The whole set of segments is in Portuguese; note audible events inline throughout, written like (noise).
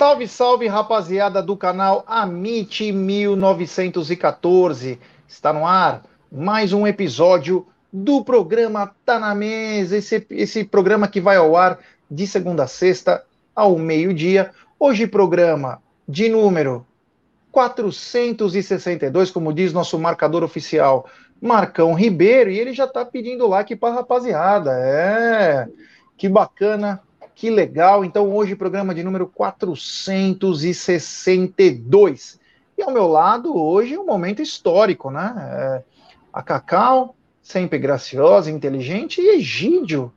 Salve, salve, rapaziada do canal Amit 1914. Está no ar mais um episódio do programa Tá na Mesa. Esse, esse programa que vai ao ar de segunda a sexta ao meio-dia. Hoje, programa de número 462, como diz nosso marcador oficial, Marcão Ribeiro. E ele já tá pedindo like pra rapaziada. É, que bacana que legal! Então, hoje, programa de número 462. E ao meu lado, hoje, um momento histórico, né? É, a Cacau, sempre graciosa, inteligente, e Egídio,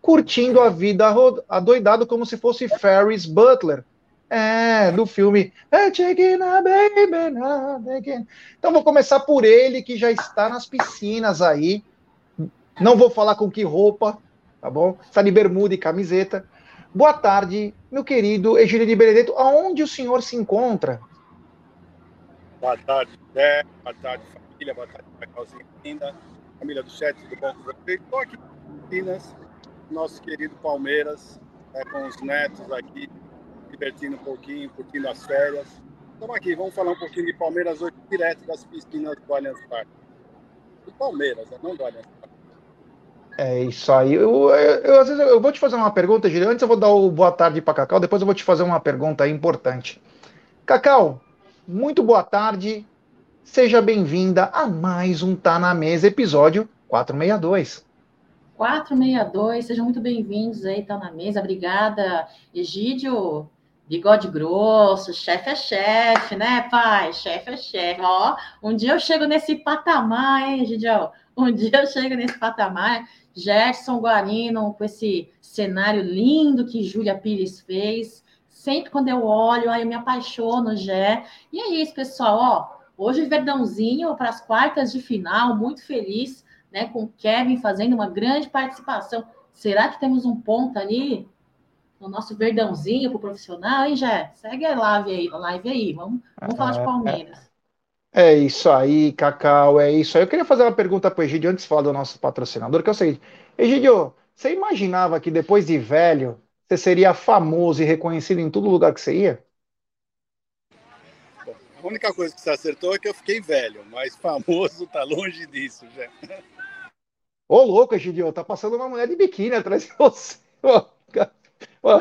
curtindo a vida adoidado como se fosse Ferris Butler. É, do filme Então vou começar por ele, que já está nas piscinas aí. Não vou falar com que roupa, tá bom? Está de bermuda e camiseta. Boa tarde, meu querido Egílio de Benedetto. Aonde o senhor se encontra? Boa tarde, Zé. Boa tarde, família. Boa tarde, Cacauzinha linda. Família do chat, bom com vocês? Estou aqui em Minas, nosso querido Palmeiras, né, com os netos aqui, divertindo um pouquinho, curtindo as férias. Estamos aqui, vamos falar um pouquinho de Palmeiras hoje, direto das piscinas do Allianz Parque. Do Palmeiras, né? não do Allianz Parque. É isso aí. Eu, eu, eu, às vezes eu vou te fazer uma pergunta, Gílio. Antes eu vou dar o boa tarde para Cacau, depois eu vou te fazer uma pergunta importante. Cacau, muito boa tarde. Seja bem-vinda a mais um Tá na Mesa, episódio 462. 462, sejam muito bem-vindos aí, Tá na Mesa. Obrigada, Egídio. Bigode grosso, chefe é chefe, né, pai? Chefe é chefe. Ó, um dia eu chego nesse patamar, hein, Egidio? Um dia eu chego nesse patamar Gerson Guarino, com esse cenário lindo que Júlia Pires fez. Sempre quando eu olho, aí eu me apaixono, Gé. E é isso, pessoal. Ó, hoje Verdãozinho para as quartas de final, muito feliz, né? Com o Kevin fazendo uma grande participação. Será que temos um ponto ali no nosso Verdãozinho para o profissional, hein, Gé? Segue a live aí, a live aí. Vamos, vamos falar de é, Palmeiras. É isso aí, Cacau, é isso aí. Eu queria fazer uma pergunta para o Egidio antes de falar do nosso patrocinador, que é o seguinte: Egidio, você imaginava que depois de velho você seria famoso e reconhecido em todo lugar que você ia? A única coisa que você acertou é que eu fiquei velho, mas famoso tá longe disso já. Ô, louco, Egidio, tá passando uma mulher de biquíni atrás de você.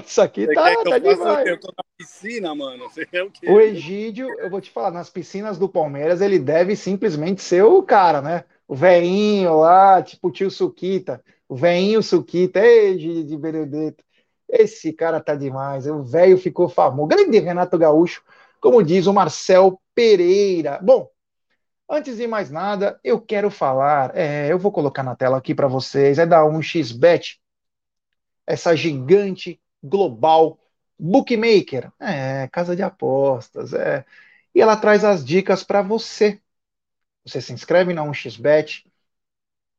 isso aqui Você tá, tá demais. Eu tô na piscina, mano. Você o quê? O Egídio, eu vou te falar, nas piscinas do Palmeiras, ele deve simplesmente ser o cara, né? O veinho lá, tipo o tio Suquita. O veinho Suquita. Ei, Egídio de Benedetto. Esse cara tá demais. O velho ficou famoso. Grande Renato Gaúcho, como diz o Marcel Pereira. Bom, antes de mais nada, eu quero falar. É, eu vou colocar na tela aqui para vocês. É da 1xBet essa gigante global bookmaker, é, casa de apostas, é. E ela traz as dicas para você. Você se inscreve na 1xBet,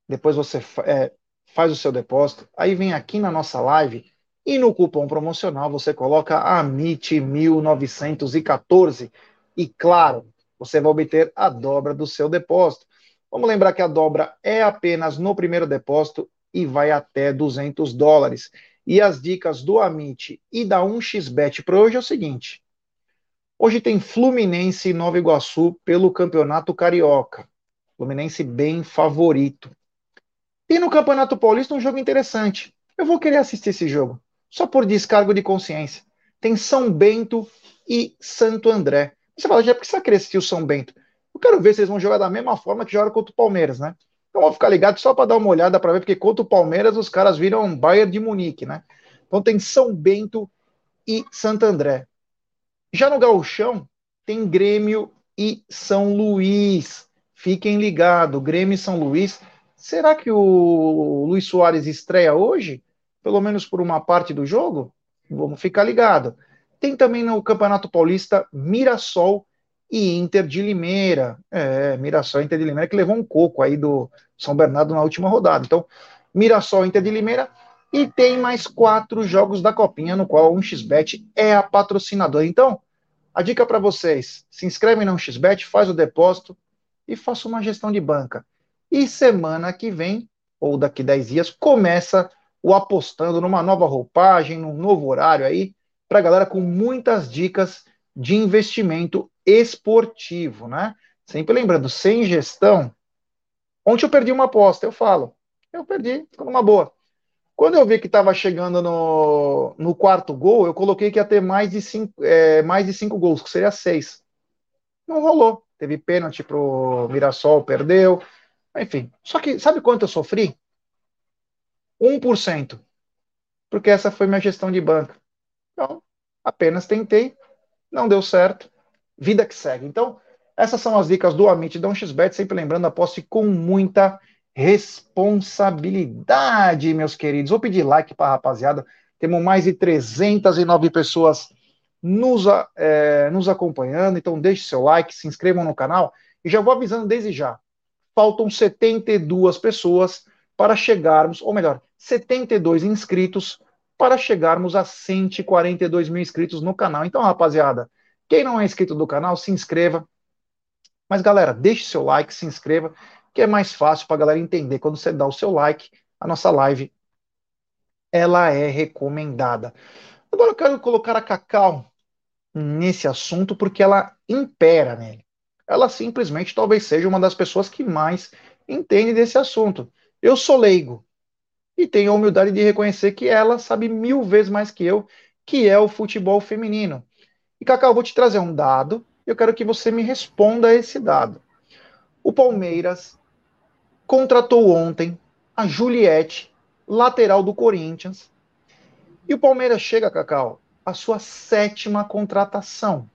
depois você é, faz o seu depósito, aí vem aqui na nossa live e no cupom promocional você coloca AMIT1914 e claro, você vai obter a dobra do seu depósito. Vamos lembrar que a dobra é apenas no primeiro depósito e vai até 200 dólares. E as dicas do Amit e da 1xBet para hoje é o seguinte: hoje tem Fluminense e Nova Iguaçu pelo Campeonato Carioca. Fluminense bem favorito. E no Campeonato Paulista um jogo interessante. Eu vou querer assistir esse jogo, só por descargo de consciência. Tem São Bento e Santo André. Você fala, já por que você o São Bento? Eu quero ver se eles vão jogar da mesma forma que jogaram contra o Palmeiras, né? Então vou ficar ligado só para dar uma olhada para ver, porque contra o Palmeiras os caras viram Bayern de Munique, né? Então tem São Bento e Santo André. Já no Gauchão tem Grêmio e São Luís. Fiquem ligados, Grêmio e São Luís. Será que o Luiz Soares estreia hoje? Pelo menos por uma parte do jogo? Vamos ficar ligado. Tem também no Campeonato Paulista Mirassol e Inter de Limeira. É, Mirassol Inter de Limeira que levou um coco aí do São Bernardo na última rodada. Então, Mirassol Inter de Limeira E tem mais quatro jogos da Copinha, no qual a 1xBet é a patrocinadora. Então, a dica para vocês: se inscreve na 1xBet, faz o depósito e faça uma gestão de banca. E semana que vem, ou daqui 10 dias, começa o apostando numa nova roupagem, num novo horário aí, para galera com muitas dicas de investimento esportivo, né? Sempre lembrando, sem gestão. Ontem eu perdi uma aposta, eu falo. Eu perdi, ficou numa boa. Quando eu vi que estava chegando no, no quarto gol, eu coloquei que ia ter mais de cinco, é, mais de cinco gols, que seria seis. Não rolou. Teve pênalti pro Mirassol, perdeu. Enfim. Só que sabe quanto eu sofri? 1%. Porque essa foi minha gestão de banca. Então, apenas tentei, não deu certo. Vida que segue. Então, essas são as dicas do Amit da 1xBet. Sempre lembrando, aposte com muita responsabilidade, meus queridos. Vou pedir like para a rapaziada. Temos mais de 309 pessoas nos, é, nos acompanhando. Então, deixe seu like, se inscrevam no canal. E já vou avisando desde já. Faltam 72 pessoas para chegarmos, ou melhor, 72 inscritos para chegarmos a 142 mil inscritos no canal. Então, rapaziada, quem não é inscrito do canal, se inscreva. Mas, galera, deixe seu like, se inscreva que é mais fácil para a galera entender. Quando você dá o seu like, a nossa live ela é recomendada. Agora eu quero colocar a Cacau nesse assunto porque ela impera nele. Ela simplesmente talvez seja uma das pessoas que mais entende desse assunto. Eu sou leigo e tenho a humildade de reconhecer que ela sabe mil vezes mais que eu, que é o futebol feminino. E Cacau, eu vou te trazer um dado. Eu quero que você me responda a esse dado. O Palmeiras contratou ontem a Juliette, lateral do Corinthians. E o Palmeiras chega, Cacau, a sua sétima contratação.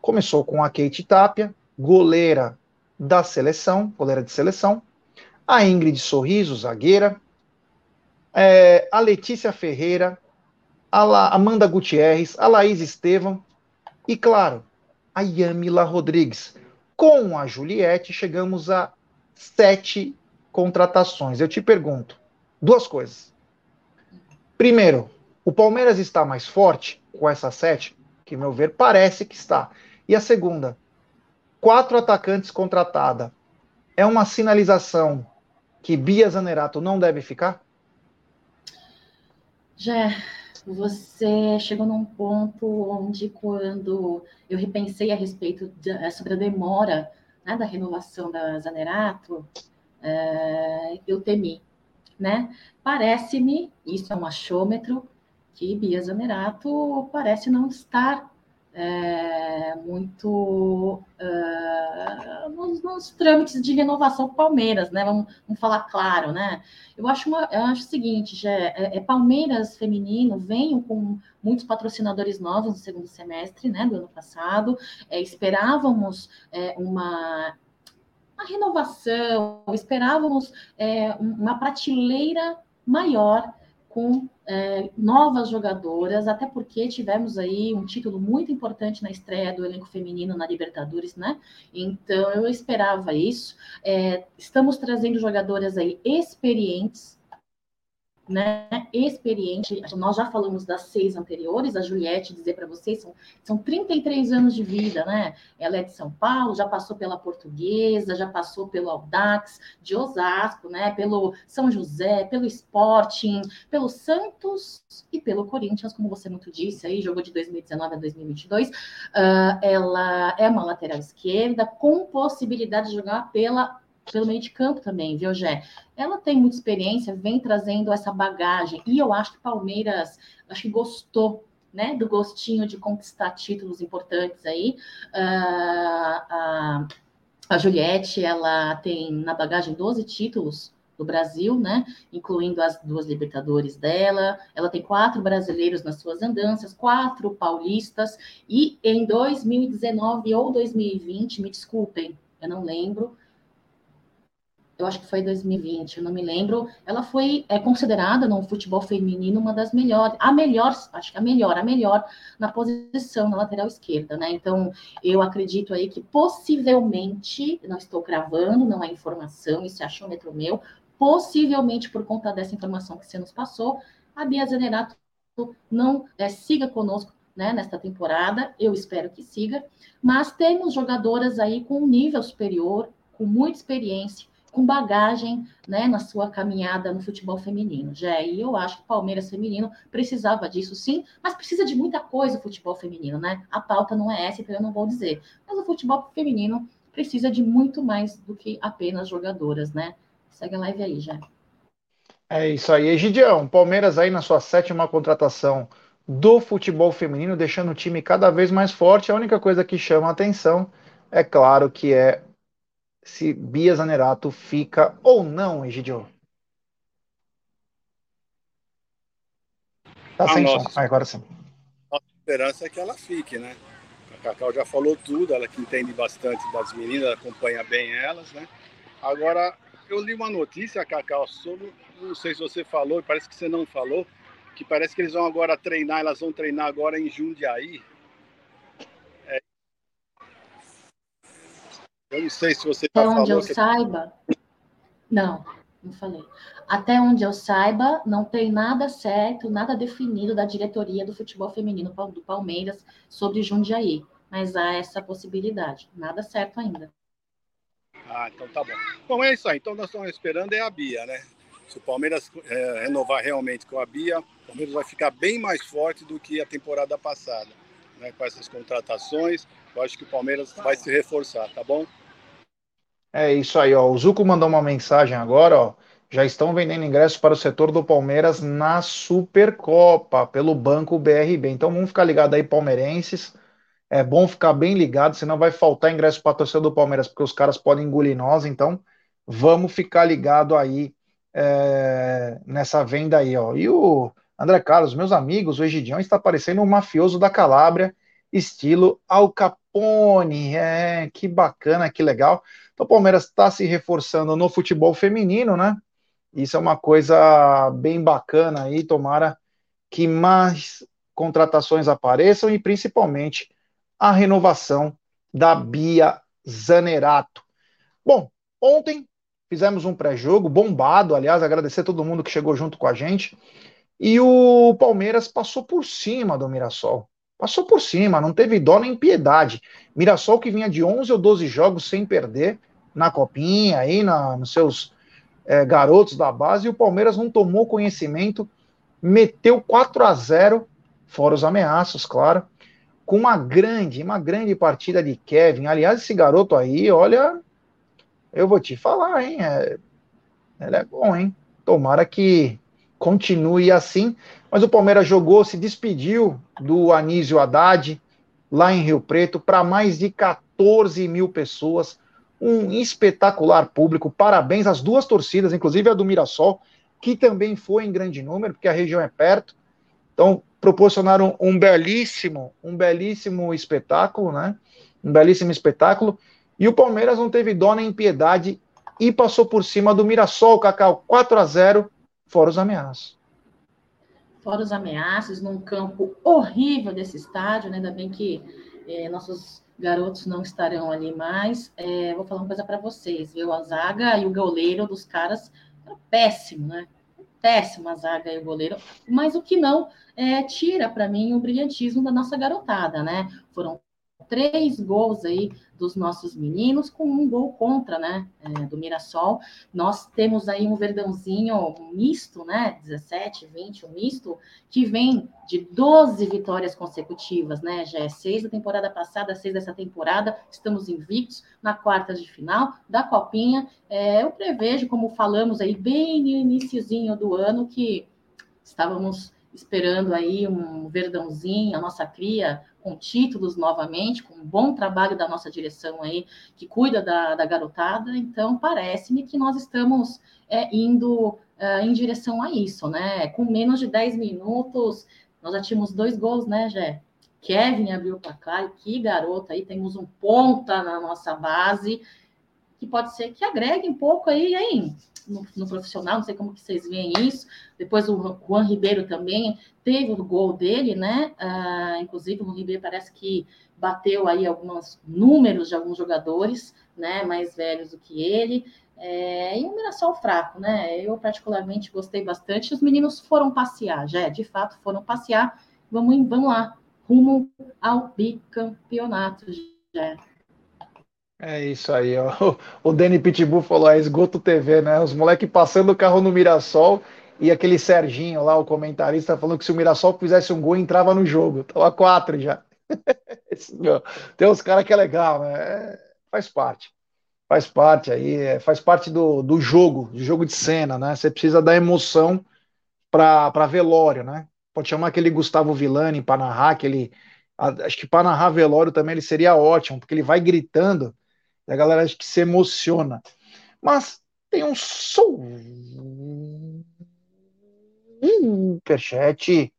Começou com a Kate Tapia, goleira da seleção, goleira de seleção, a Ingrid Sorriso, zagueira, é, a Letícia Ferreira, a La, Amanda Gutierrez, a Laís Estevam e, claro, a Yamila Rodrigues. Com a Juliette, chegamos a sete contratações. Eu te pergunto duas coisas. Primeiro, o Palmeiras está mais forte com essa sete, que, meu ver, parece que está. E a segunda, quatro atacantes contratada. É uma sinalização que Bia Zanerato não deve ficar? Já, você chegou num ponto onde, quando eu repensei a respeito de, sobre a demora né, da renovação da Zanerato, é, eu temi, né? Parece-me, isso é um achômetro, que Bia Zanerato parece não estar é, muito uh, nos, nos, trâmites de renovação Palmeiras, né? Vamos, vamos, falar claro, né? Eu acho, uma, eu acho o seguinte, já, é, é, Palmeiras feminino vem com muitos patrocinadores novos no segundo semestre, né, do ano passado. É, esperávamos é, uma a renovação, esperávamos é, uma prateleira maior com é, novas jogadoras, até porque tivemos aí um título muito importante na estreia do elenco feminino na Libertadores, né? Então eu esperava isso. É, estamos trazendo jogadoras aí experientes, né, experiente. Nós já falamos das seis anteriores, a Juliette, dizer para vocês, são, são 33 anos de vida, né? Ela é de São Paulo, já passou pela Portuguesa, já passou pelo Audax, de Osasco, né? Pelo São José, pelo Sporting, pelo Santos e pelo Corinthians, como você muito disse aí, jogou de 2019 a 2022. Uh, ela é uma lateral esquerda com possibilidade de jogar pela pelo meio de campo também, viu, Gé? Ela tem muita experiência, vem trazendo essa bagagem, e eu acho que Palmeiras, acho que gostou né, do gostinho de conquistar títulos importantes aí. Uh, a, a Juliette, ela tem na bagagem 12 títulos do Brasil, né, incluindo as duas Libertadores dela. Ela tem quatro brasileiros nas suas andanças, quatro paulistas, e em 2019 ou 2020, me desculpem, eu não lembro, eu acho que foi 2020, eu não me lembro, ela foi é, considerada no futebol feminino uma das melhores, a melhor, acho que a melhor, a melhor na posição na lateral esquerda, né? Então, eu acredito aí que possivelmente, não estou cravando, não é informação, isso é achômetro meu, possivelmente por conta dessa informação que você nos passou, a Bia Zanerato não é, siga conosco né, nesta temporada, eu espero que siga, mas temos jogadoras aí com um nível superior, com muita experiência, com bagagem né, na sua caminhada no futebol feminino. Já e eu acho que o Palmeiras feminino precisava disso sim, mas precisa de muita coisa o futebol feminino, né? A pauta não é essa, então eu não vou dizer. Mas o futebol feminino precisa de muito mais do que apenas jogadoras, né? Segue a live aí, já. É isso aí, Egidião. Palmeiras aí na sua sétima contratação do futebol feminino, deixando o time cada vez mais forte. A única coisa que chama a atenção, é claro, que é se Bia Zanerato fica ou não, Egidio. Tá sem som. Ah, agora sim. A esperança é que ela fique, né? A Cacau já falou tudo, ela que entende bastante das meninas, acompanha bem elas, né? Agora, eu li uma notícia, Cacau, sobre, não sei se você falou, parece que você não falou, que parece que eles vão agora treinar, elas vão treinar agora em Jundiaí, Eu não sei se você Até onde eu que... saiba, não, não falei. Até onde eu saiba, não tem nada certo, nada definido da diretoria do futebol feminino do Palmeiras sobre Jundiaí. Mas há essa possibilidade. Nada certo ainda. Ah, então tá bom. Bom, é isso aí. Então nós estamos esperando é a Bia, né? Se o Palmeiras é, renovar realmente com a Bia, o Palmeiras vai ficar bem mais forte do que a temporada passada. Né? Com essas contratações, eu acho que o Palmeiras vai se reforçar, tá bom? É isso aí, ó. O Zuco mandou uma mensagem agora, ó. Já estão vendendo ingressos para o setor do Palmeiras na Supercopa, pelo Banco BRB. Então vamos ficar ligados aí, palmeirenses. É bom ficar bem ligado, senão vai faltar ingresso para a torcida do Palmeiras, porque os caras podem engolir nós. Então vamos ficar ligado aí é, nessa venda aí, ó. E o André Carlos, meus amigos, o Egidião está parecendo um mafioso da Calábria, estilo Al Capone. É, que bacana, que legal. Então, o Palmeiras está se reforçando no futebol feminino, né? Isso é uma coisa bem bacana aí. Tomara que mais contratações apareçam e principalmente a renovação da Bia Zanerato. Bom, ontem fizemos um pré-jogo bombado, aliás, agradecer a todo mundo que chegou junto com a gente. E o Palmeiras passou por cima do Mirassol. Passou por cima, não teve dó nem piedade. Mirassol que vinha de 11 ou 12 jogos sem perder, na copinha, aí na, nos seus é, garotos da base, e o Palmeiras não tomou conhecimento, meteu 4 a 0 fora os ameaços, claro, com uma grande, uma grande partida de Kevin. Aliás, esse garoto aí, olha, eu vou te falar, hein? É, ele é bom, hein? Tomara que continue assim. Mas o Palmeiras jogou, se despediu do Anísio Haddad, lá em Rio Preto, para mais de 14 mil pessoas um espetacular público. Parabéns às duas torcidas, inclusive a do Mirassol, que também foi em grande número, porque a região é perto. Então, proporcionaram um belíssimo, um belíssimo espetáculo, né? Um belíssimo espetáculo. E o Palmeiras não teve dó nem piedade e passou por cima do Mirassol, Cacau, 4 a 0 fora os ameaços. Fora os ameaços, num campo horrível desse estádio, né? Ainda bem que eh, nossos garotos não estarão ali mais. É, vou falar uma coisa para vocês, viu? A zaga e o goleiro dos caras é péssimo, né? Péssimo a zaga e o goleiro, mas o que não é, tira para mim o brilhantismo da nossa garotada, né? Foram três gols aí dos nossos meninos, com um gol contra, né, é, do Mirassol. Nós temos aí um verdãozinho misto, né, 17, 20, um misto, que vem de 12 vitórias consecutivas, né, já é seis da temporada passada, seis dessa temporada, estamos invictos na quarta de final da Copinha. É, eu prevejo, como falamos aí bem no iníciozinho do ano, que estávamos esperando aí um verdãozinho, a nossa cria com títulos novamente, com um bom trabalho da nossa direção aí, que cuida da, da garotada. Então, parece-me que nós estamos é, indo é, em direção a isso, né? Com menos de 10 minutos, nós já tínhamos dois gols, né, Jé? Kevin abriu o placar, que garota aí, temos um ponta na nossa base, que pode ser que agregue um pouco aí, aí no, no, profissional, não sei como que vocês veem isso. Depois o Juan Ribeiro também teve o gol dele, né? Ah, inclusive o Juan Ribeiro parece que bateu aí alguns números de alguns jogadores, né? Mais velhos do que ele. É, e o Mirassol fraco, né? Eu particularmente gostei bastante. Os meninos foram passear, já, de fato, foram passear. Vamos, vamos lá, rumo ao bicampeonato, já. É isso aí, ó. (laughs) O Danny Pitbull falou, é esgoto TV, né? Os moleques passando o carro no Mirassol e aquele Serginho lá, o comentarista, falando que se o Mirassol fizesse um gol, entrava no jogo. Tava quatro já. (laughs) Tem uns caras que é legal, né? É, faz parte faz parte aí, é, faz parte do, do jogo, do jogo de cena, né? Você precisa da emoção para velório, né? Pode chamar aquele Gustavo Villani para narrar, aquele. Acho que para narrar velório também ele seria ótimo, porque ele vai gritando a galera acho que se emociona. Mas tem um superchat.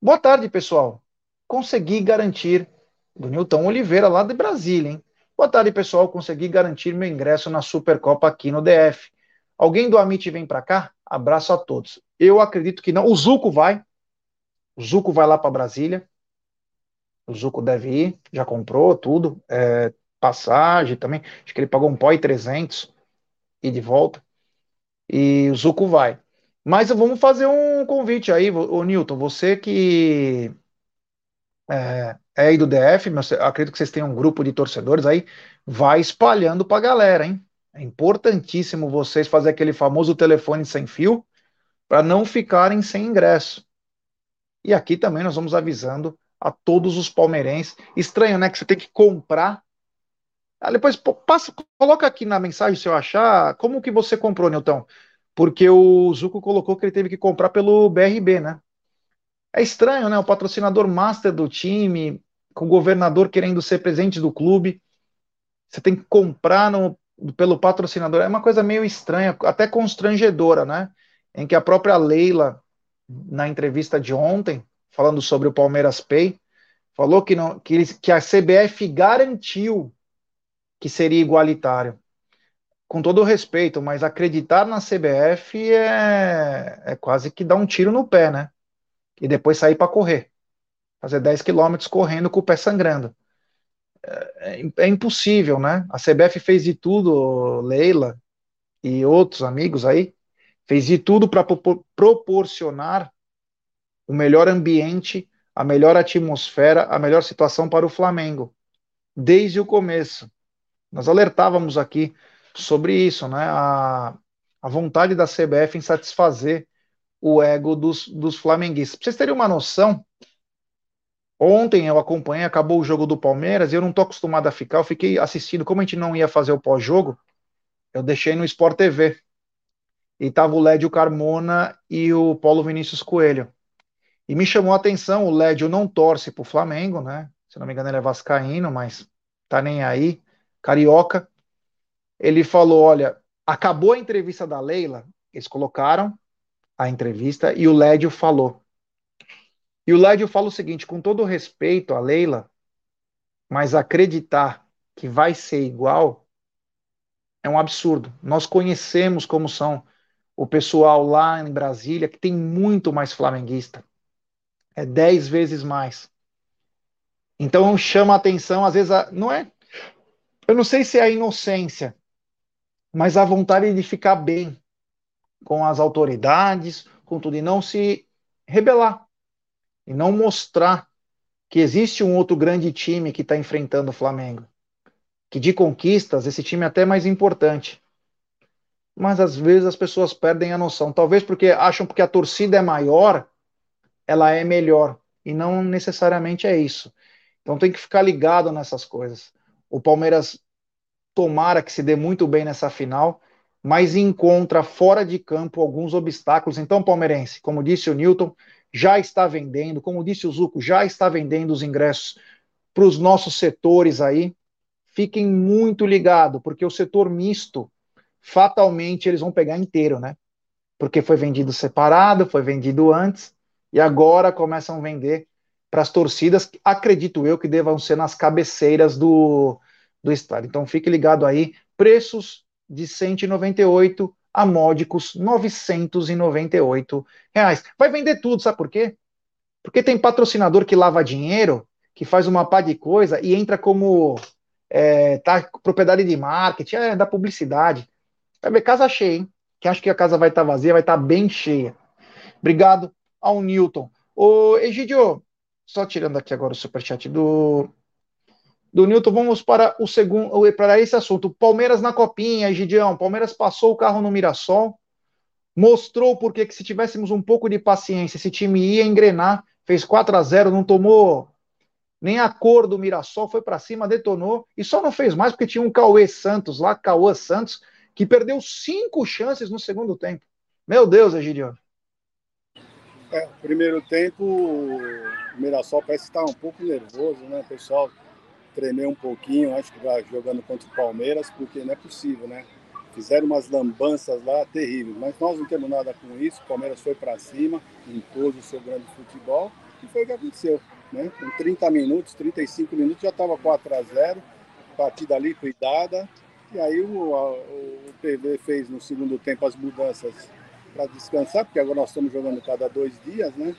Boa tarde, pessoal. Consegui garantir do Nilton Oliveira, lá de Brasília, hein? Boa tarde, pessoal. Consegui garantir meu ingresso na Supercopa aqui no DF. Alguém do Amit vem para cá? Abraço a todos. Eu acredito que não. O Zuco vai. O Zuco vai lá para Brasília. O Zuco deve ir. Já comprou tudo. É, passagem também. Acho que ele pagou um pó e 300 e de volta. E o Zuco vai. Mas vamos fazer um convite aí, o Newton. Você que é, é aí do DF, mas acredito que vocês tenham um grupo de torcedores aí, vai espalhando para a galera, hein? É importantíssimo vocês fazer aquele famoso telefone sem fio para não ficarem sem ingresso. E aqui também nós vamos avisando a todos os palmeirenses. Estranho, né? Que você tem que comprar. Ah, depois passa, coloca aqui na mensagem se eu achar como que você comprou, Nilton. Porque o Zuco colocou que ele teve que comprar pelo BRB, né? É estranho, né? O patrocinador master do time, com o governador querendo ser presente do clube. Você tem que comprar no, pelo patrocinador. É uma coisa meio estranha, até constrangedora, né? Em que a própria Leila, na entrevista de ontem, falando sobre o Palmeiras Pay, falou que, não, que, que a CBF garantiu que seria igualitário. Com todo respeito, mas acreditar na CBF é, é quase que dar um tiro no pé, né? e depois sair para correr. Fazer 10 quilômetros correndo com o pé sangrando. É, é, é, impossível, né? A CBF fez de tudo, Leila e outros amigos aí, fez de tudo para proporcionar o melhor ambiente, a melhor atmosfera, a melhor situação para o Flamengo, desde o começo. Nós alertávamos aqui sobre isso, né? A, a vontade da CBF em satisfazer o ego dos, dos flamenguistas. Pra vocês terem uma noção, ontem eu acompanhei, acabou o jogo do Palmeiras, e eu não tô acostumado a ficar, eu fiquei assistindo, como a gente não ia fazer o pós-jogo, eu deixei no Sport TV. E tava o Lédio Carmona e o Paulo Vinícius Coelho. E me chamou a atenção, o Lédio não torce pro Flamengo, né? Se não me engano, ele é vascaíno, mas tá nem aí. Carioca. Ele falou: olha, acabou a entrevista da Leila, eles colocaram a entrevista e o Lédio falou. E o Lédio fala o seguinte: com todo respeito a Leila, mas acreditar que vai ser igual é um absurdo. Nós conhecemos como são o pessoal lá em Brasília, que tem muito mais flamenguista. É dez vezes mais. Então chama a atenção, às vezes, não é. Eu não sei se é a inocência, mas a vontade de ficar bem com as autoridades, com tudo, e não se rebelar, e não mostrar que existe um outro grande time que está enfrentando o Flamengo. Que de conquistas, esse time é até mais importante. Mas às vezes as pessoas perdem a noção. Talvez porque acham que a torcida é maior, ela é melhor. E não necessariamente é isso. Então tem que ficar ligado nessas coisas. O Palmeiras tomara que se dê muito bem nessa final mas encontra fora de campo alguns obstáculos. Então, palmeirense, como disse o Newton, já está vendendo, como disse o Zuco, já está vendendo os ingressos para os nossos setores aí. Fiquem muito ligados, porque o setor misto, fatalmente, eles vão pegar inteiro, né? Porque foi vendido separado, foi vendido antes, e agora começam a vender para as torcidas, acredito eu que devam ser nas cabeceiras do, do estádio. Então fique ligado aí, preços de 198 a módicos 998 reais. Vai vender tudo, sabe por quê? Porque tem patrocinador que lava dinheiro, que faz uma pá de coisa e entra como é, tá, propriedade de marketing, é da publicidade. Vai ver casa cheia, hein? Quem acha que a casa vai estar tá vazia, vai estar tá bem cheia. Obrigado ao Newton. Ô, Egidio, só tirando aqui agora o superchat do, do Newton, vamos para o segundo, para esse assunto. Palmeiras na copinha, Egidião. Palmeiras passou o carro no Mirassol, mostrou porque que se tivéssemos um pouco de paciência, esse time ia engrenar, fez 4 a 0 não tomou nem a cor do Mirassol, foi para cima, detonou, e só não fez mais porque tinha um Cauê Santos lá, Cauã Santos, que perdeu cinco chances no segundo tempo. Meu Deus, Egidio. É, primeiro tempo, o Mirassol parece estar um pouco nervoso, né? O pessoal tremeu um pouquinho, acho que vai jogando contra o Palmeiras, porque não é possível, né? Fizeram umas lambanças lá terríveis, mas nós não temos nada com isso. O Palmeiras foi para cima, impôs o seu grande futebol, e foi o que aconteceu. Né? Com 30 minutos, 35 minutos, já estava 4 a 0 partida liquidada. E aí o, a, o PV fez no segundo tempo as mudanças para descansar, porque agora nós estamos jogando cada dois dias, né?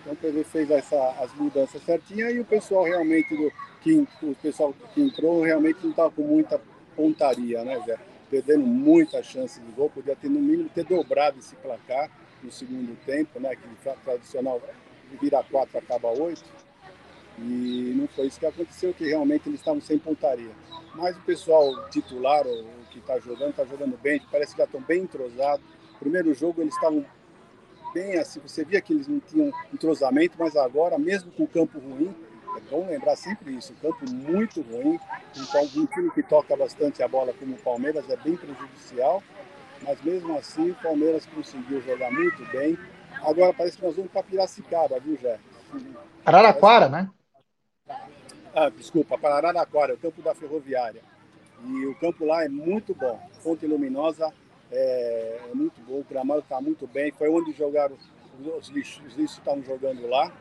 Então o PV fez essa, as mudanças certinhas e o pessoal realmente do, que, o pessoal que entrou realmente não estava com muita pontaria, né, Zé? Perdendo muita chance de gol, podia ter no mínimo ter dobrado esse placar no segundo tempo, né? Que tradicional vira 4, acaba 8. E não foi isso que aconteceu, que realmente eles estavam sem pontaria. Mas o pessoal titular, o que está jogando, está jogando bem, parece que já estão bem entrosados. Primeiro jogo eles estavam bem assim, você via que eles não tinham entrosamento, mas agora, mesmo com o campo ruim, é bom lembrar sempre isso, o campo muito ruim, então um time que toca bastante a bola como o Palmeiras é bem prejudicial, mas mesmo assim o Palmeiras conseguiu jogar muito bem. Agora parece que nós vamos para Piracicaba, viu, Jé? Araraquara, né? Ah, desculpa, para Araraquara, o campo da Ferroviária. E o campo lá é muito bom. Fonte Luminosa é, é muito bom, o gramado está muito bem. Foi onde jogaram, os lixos, os lixos estavam jogando lá.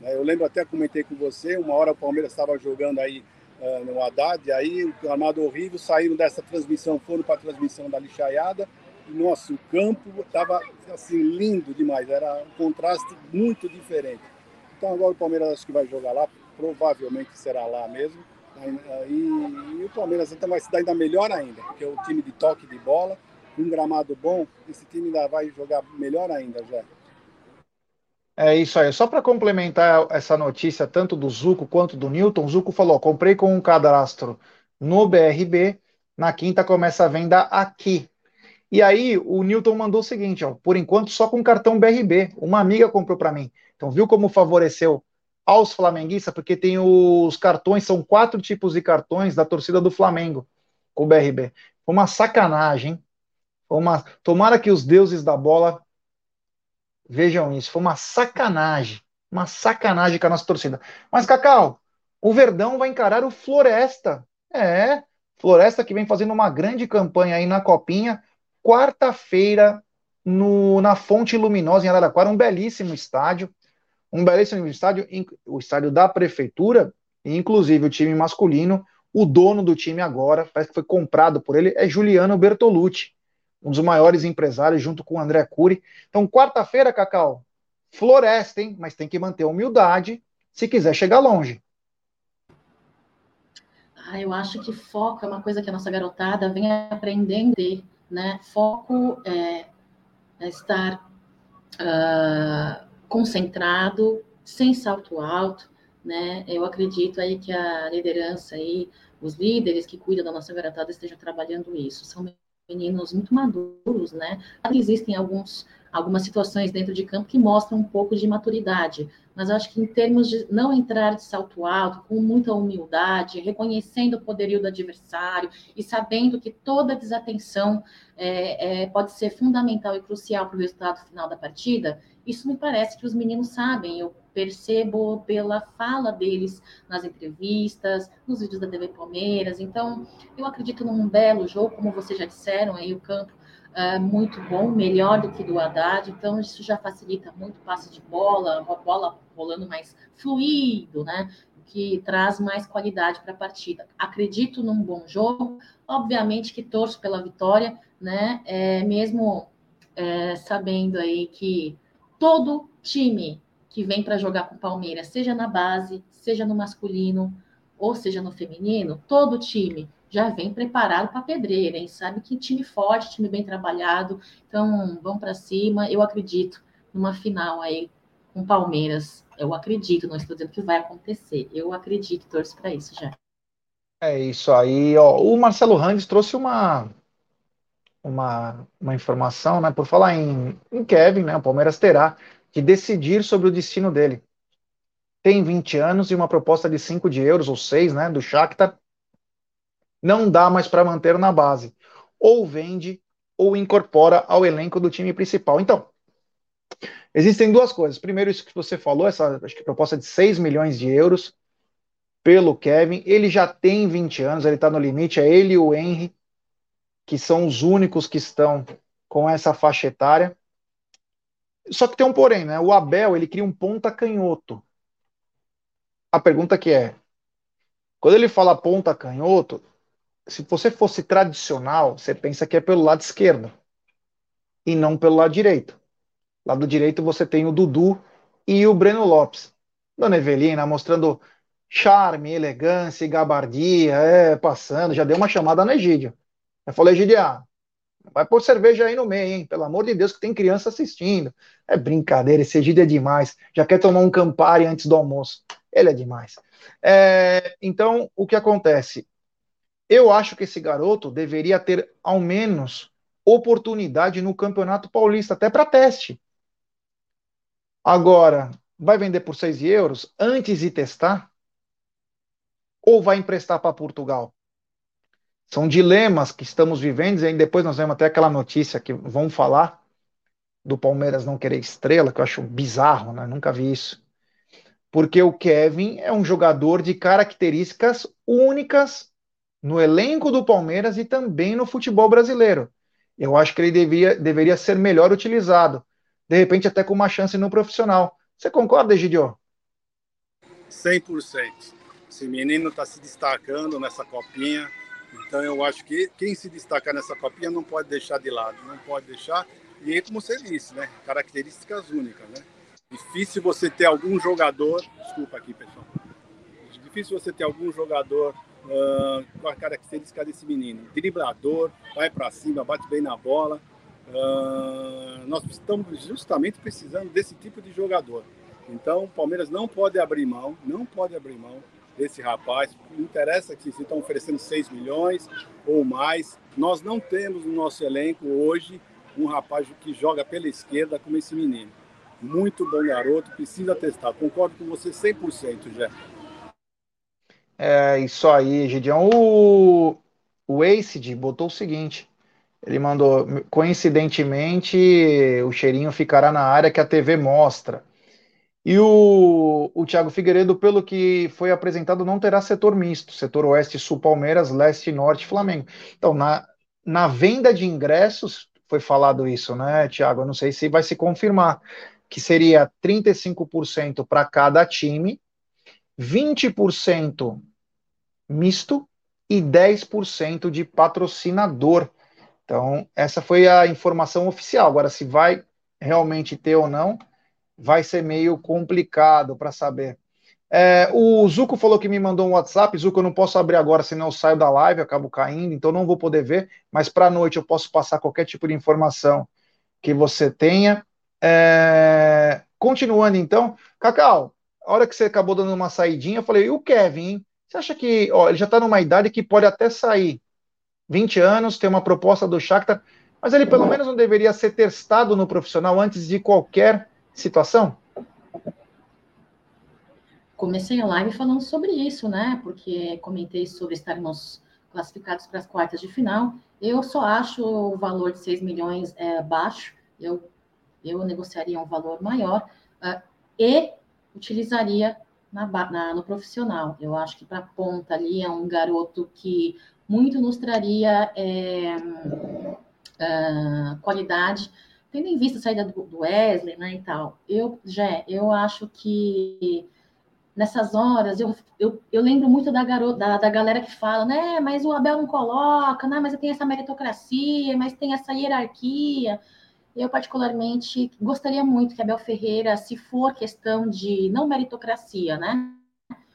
Né? Eu lembro até, comentei com você, uma hora o Palmeiras estava jogando aí uh, no Haddad, aí o gramado horrível, saíram dessa transmissão, foram para a transmissão da lixaiada. E, nossa, o campo estava assim, lindo demais, era um contraste muito diferente. Então agora o Palmeiras acho que vai jogar lá, provavelmente será lá mesmo. E, e o Palmeiras então vai se dar ainda melhor ainda, porque é o time de toque de bola, um gramado bom, esse time ainda vai jogar melhor ainda, já. É isso aí. Só para complementar essa notícia, tanto do Zuco quanto do Newton, Zuco falou: comprei com um cadastro no BRB, na quinta começa a venda aqui. E aí o Newton mandou o seguinte: ó, por enquanto só com cartão BRB. Uma amiga comprou para mim. Então viu como favoreceu aos flamenguistas, porque tem os cartões, são quatro tipos de cartões da torcida do Flamengo com o BRB. Foi uma sacanagem, Tomara que os deuses da bola vejam isso. Foi uma sacanagem. Uma sacanagem com a nossa torcida. Mas, Cacau, o Verdão vai encarar o Floresta. É, Floresta que vem fazendo uma grande campanha aí na Copinha. Quarta-feira, na Fonte Luminosa, em Araraquara, um belíssimo estádio. Um belíssimo estádio, o estádio da prefeitura, e inclusive o time masculino, o dono do time agora, parece que foi comprado por ele, é Juliano Bertolucci um dos maiores empresários, junto com o André Cury. Então, quarta-feira, Cacau, floresta, hein? Mas tem que manter humildade se quiser chegar longe. Ah, eu acho que foco é uma coisa que a nossa garotada vem aprendendo, né? Foco é, é estar uh, concentrado, sem salto alto, né? Eu acredito aí que a liderança aí, os líderes que cuidam da nossa garotada estejam trabalhando isso. São meninos muito maduros, né? Existem alguns, algumas situações dentro de campo que mostram um pouco de maturidade, mas acho que em termos de não entrar de salto alto, com muita humildade, reconhecendo o poderio do adversário e sabendo que toda desatenção é, é, pode ser fundamental e crucial para o resultado final da partida, isso me parece que os meninos sabem. Eu percebo pela fala deles nas entrevistas, nos vídeos da TV Palmeiras. Então, eu acredito num belo jogo, como vocês já disseram, aí o campo é muito bom, melhor do que do Haddad, então isso já facilita muito o passe de bola, a bola rolando mais fluido, né? Que traz mais qualidade para a partida. Acredito num bom jogo, obviamente que torço pela vitória, né? É, mesmo é, sabendo aí que todo time que vem para jogar com o Palmeiras, seja na base, seja no masculino ou seja no feminino, todo time já vem preparado para pedreira, hein? Sabe que time forte, time bem trabalhado. Então, vamos para cima. Eu acredito numa final aí com Palmeiras. Eu acredito, não estou dizendo que vai acontecer. Eu acredito, torço para isso já. É isso aí, ó. O Marcelo Randes trouxe uma uma, uma informação, né? Por falar em, em Kevin, né? O Palmeiras terá que decidir sobre o destino dele. Tem 20 anos e uma proposta de 5 de euros ou 6, né? Do Shakhtar não dá mais para manter na base. Ou vende ou incorpora ao elenco do time principal. Então, existem duas coisas. Primeiro, isso que você falou, essa acho que proposta de 6 milhões de euros pelo Kevin. Ele já tem 20 anos, ele está no limite, é ele e o Henry, que são os únicos que estão com essa faixa etária. Só que tem um porém, né? O Abel, ele cria um ponta canhoto. A pergunta que é, quando ele fala ponta canhoto, se você fosse tradicional, você pensa que é pelo lado esquerdo e não pelo lado direito. Lado direito você tem o Dudu e o Breno Lopes. Dona Evelina mostrando charme, elegância e gabardia, é, passando, já deu uma chamada no Egídio. Eu falei, Egídio, ah, vai pôr cerveja aí no meio, hein? Pelo amor de Deus, que tem criança assistindo. É brincadeira, esse Egídio é demais. Já quer tomar um Campari antes do almoço. Ele é demais. É, então, o que acontece? Eu acho que esse garoto deveria ter ao menos oportunidade no Campeonato Paulista, até para teste. Agora, vai vender por 6 euros antes de testar? Ou vai emprestar para Portugal? São dilemas que estamos vivendo, e depois nós vemos até aquela notícia que vão falar do Palmeiras não querer estrela, que eu acho bizarro, né? Nunca vi isso. Porque o Kevin é um jogador de características únicas no elenco do Palmeiras e também no futebol brasileiro. Eu acho que ele devia, deveria ser melhor utilizado. De repente, até com uma chance no profissional. Você concorda, Egidio? 100%. Esse menino está se destacando nessa copinha. Então, eu acho que quem se destacar nessa copinha não pode deixar de lado. Não pode deixar. E aí, como você disse, né? Características únicas, né? Difícil você ter algum jogador. Desculpa aqui, pessoal. Difícil você ter algum jogador uh, com a característica desse menino. Driblador, vai para cima, bate bem na bola. Uh, nós estamos justamente precisando desse tipo de jogador. Então, o Palmeiras não pode abrir mão, não pode abrir mão desse rapaz. Não interessa que se estão oferecendo 6 milhões ou mais. Nós não temos no nosso elenco hoje um rapaz que joga pela esquerda como esse menino. Muito bom garoto, precisa testar. Concordo com você 100%, Jé. É isso aí, Gideon. O, o botou o seguinte: ele mandou, coincidentemente, o cheirinho ficará na área que a TV mostra. E o, o Thiago Figueiredo, pelo que foi apresentado, não terá setor misto, setor Oeste Sul Palmeiras, Leste Norte Flamengo. Então, na, na venda de ingressos, foi falado isso, né, Thiago? Eu não sei se vai se confirmar, que seria 35% para cada time, 20% misto e 10% de patrocinador. Então, essa foi a informação oficial. Agora, se vai realmente ter ou não, vai ser meio complicado para saber. É, o Zuco falou que me mandou um WhatsApp. Zuco, eu não posso abrir agora, senão eu saio da live, eu acabo caindo, então não vou poder ver. Mas para a noite eu posso passar qualquer tipo de informação que você tenha. É, continuando então, Cacau, a hora que você acabou dando uma saidinha, eu falei, e o Kevin, hein? Você acha que ó, ele já está numa idade que pode até sair 20 anos, ter uma proposta do Shakhtar, mas ele pelo menos não deveria ser testado no profissional antes de qualquer situação? Comecei a live falando sobre isso, né? Porque comentei sobre estarmos classificados para as quartas de final. Eu só acho o valor de 6 milhões é, baixo. Eu, eu negociaria um valor maior uh, e utilizaria na, na, no profissional. Eu acho que para ponta ali é um garoto que muito nos traria é, uh, qualidade, tendo em vista a saída do, do Wesley né, e tal. Eu, já, eu acho que nessas horas, eu, eu, eu lembro muito da garota, da, da galera que fala, né, mas o Abel não coloca, né, mas tem essa meritocracia, mas tem essa hierarquia. Eu, particularmente, gostaria muito que Abel Ferreira, se for questão de não meritocracia, né?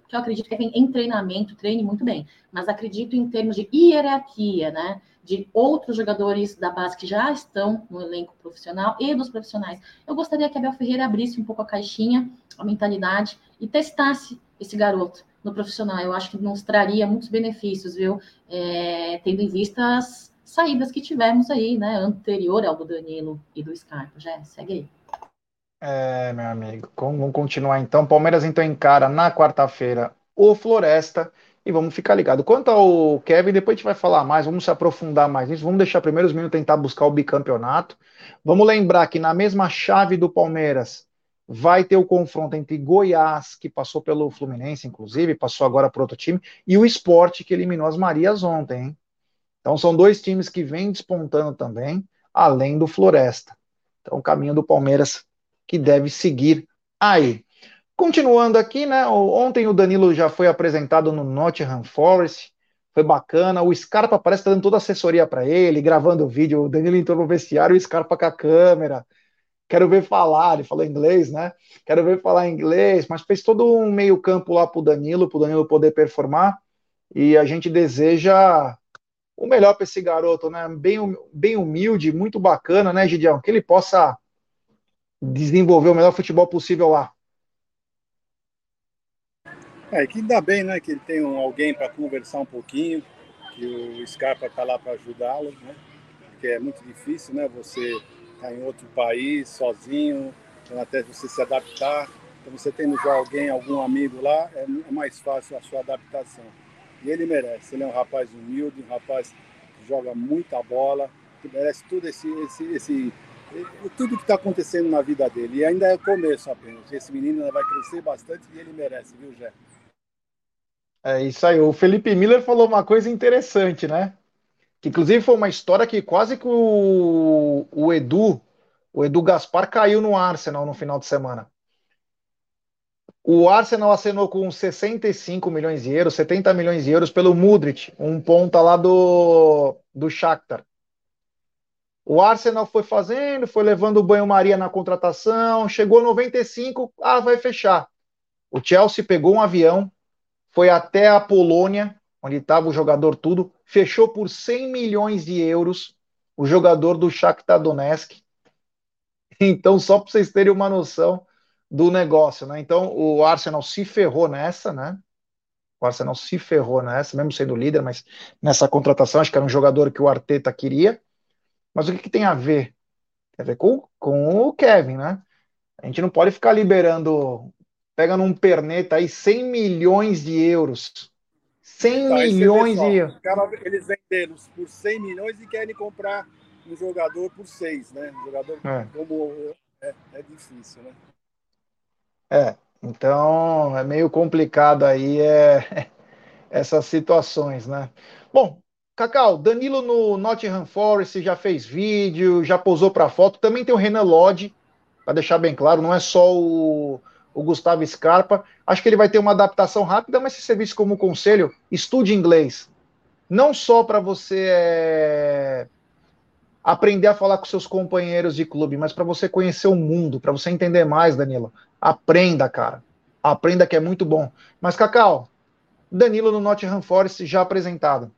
que eu acredito que em treinamento treine muito bem, mas acredito em termos de hierarquia, né? De outros jogadores da base que já estão no elenco profissional e dos profissionais. Eu gostaria que Abel Ferreira abrisse um pouco a caixinha, a mentalidade e testasse esse garoto no profissional. Eu acho que nos traria muitos benefícios, viu? É, tendo em vista as saídas que tivemos aí, né? Anterior ao do Danilo e do Scarpa. Já segue aí. É, meu amigo. Vamos continuar então. Palmeiras então encara na quarta-feira o Floresta e vamos ficar ligado. Quanto ao Kevin, depois a gente vai falar mais, vamos se aprofundar mais nisso. Vamos deixar primeiro os meninos tentar buscar o bicampeonato. Vamos lembrar que na mesma chave do Palmeiras vai ter o confronto entre Goiás, que passou pelo Fluminense, inclusive, passou agora para outro time, e o Esporte, que eliminou as Marias ontem. Hein? Então são dois times que vêm despontando também, além do Floresta. Então o caminho do Palmeiras que deve seguir aí. Continuando aqui, né? Ontem o Danilo já foi apresentado no Nottingham Forest, foi bacana. O Scarpa parece estar tá dando toda a assessoria para ele, gravando o vídeo. O Danilo entrou no vestiário, o Scarpa com a câmera. Quero ver falar, ele falou inglês, né? Quero ver falar inglês, mas fez todo um meio-campo lá para o Danilo, para o Danilo poder performar. E a gente deseja o melhor para esse garoto, né? Bem, bem humilde, muito bacana, né, Gideão? Que ele possa desenvolver o melhor futebol possível lá. É, que ainda bem, né, que ele tem um, alguém para conversar um pouquinho, que o Scarpa está lá para ajudá-lo, né? Porque é muito difícil, né, você estar tá em outro país sozinho, então até você se adaptar. Então você tendo já alguém, algum amigo lá, é, é mais fácil a sua adaptação. Ele merece. Ele é um rapaz humilde, um rapaz que joga muita bola, que merece tudo esse, esse, esse tudo que está acontecendo na vida dele. E ainda é o começo apenas. Esse menino vai crescer bastante e ele merece, viu, Jé? É isso aí. O Felipe Miller falou uma coisa interessante, né? Que inclusive foi uma história que quase que o, o Edu, o Edu Gaspar caiu no Arsenal no final de semana. O Arsenal acenou com 65 milhões de euros, 70 milhões de euros pelo Mudrit, um ponta lá do, do Shakhtar. O Arsenal foi fazendo, foi levando o banho-maria na contratação, chegou 95, ah, vai fechar. O Chelsea pegou um avião, foi até a Polônia, onde estava o jogador tudo, fechou por 100 milhões de euros o jogador do Shakhtar Donetsk. (laughs) Então, só para vocês terem uma noção do negócio, né? Então, o Arsenal se ferrou nessa, né? O Arsenal se ferrou nessa, mesmo sendo líder, mas nessa contratação, acho que era um jogador que o Arteta queria. Mas o que, que tem a ver? Tem a ver com, com o Kevin, né? A gente não pode ficar liberando, pega num perneta aí 100 milhões de euros. 100 tá, milhões de euros. Eles venderam por 100 milhões e querem comprar um jogador por 6, né? Um jogador é. como. É, é difícil, né? É, então é meio complicado aí é, (laughs) essas situações, né? Bom, Cacau, Danilo no Nottingham Forest já fez vídeo, já posou para foto. Também tem o Renan Lodge, para deixar bem claro, não é só o, o, Gustavo Scarpa. Acho que ele vai ter uma adaptação rápida, mas se serviço como conselho, estude inglês. Não só para você é, aprender a falar com seus companheiros de clube, mas para você conhecer o mundo, para você entender mais, Danilo. Aprenda, cara. Aprenda que é muito bom. Mas, Cacau, Danilo no Nottingham Forest já apresentado.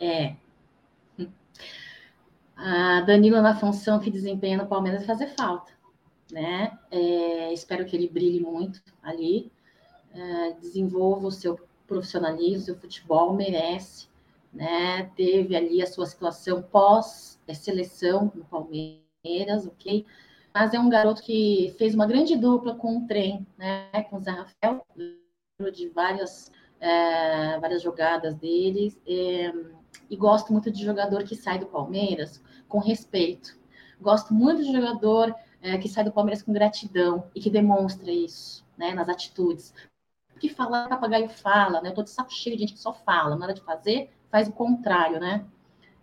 É. A Danilo na função que desempenha no Palmeiras vai fazer falta, né? É, espero que ele brilhe muito ali, é, desenvolva o seu profissionalismo, o seu futebol merece, né? Teve ali a sua situação pós seleção no Palmeiras, ok? Mas é um garoto que fez uma grande dupla com o trem, né? Com o Zé Rafael, de várias, é, várias jogadas deles. É, e gosto muito de jogador que sai do Palmeiras com respeito. Gosto muito de jogador é, que sai do Palmeiras com gratidão e que demonstra isso, né, nas atitudes. Porque falar, papagaio fala, né? Eu tô de saco cheio de gente que só fala, na hora de fazer, faz o contrário, né?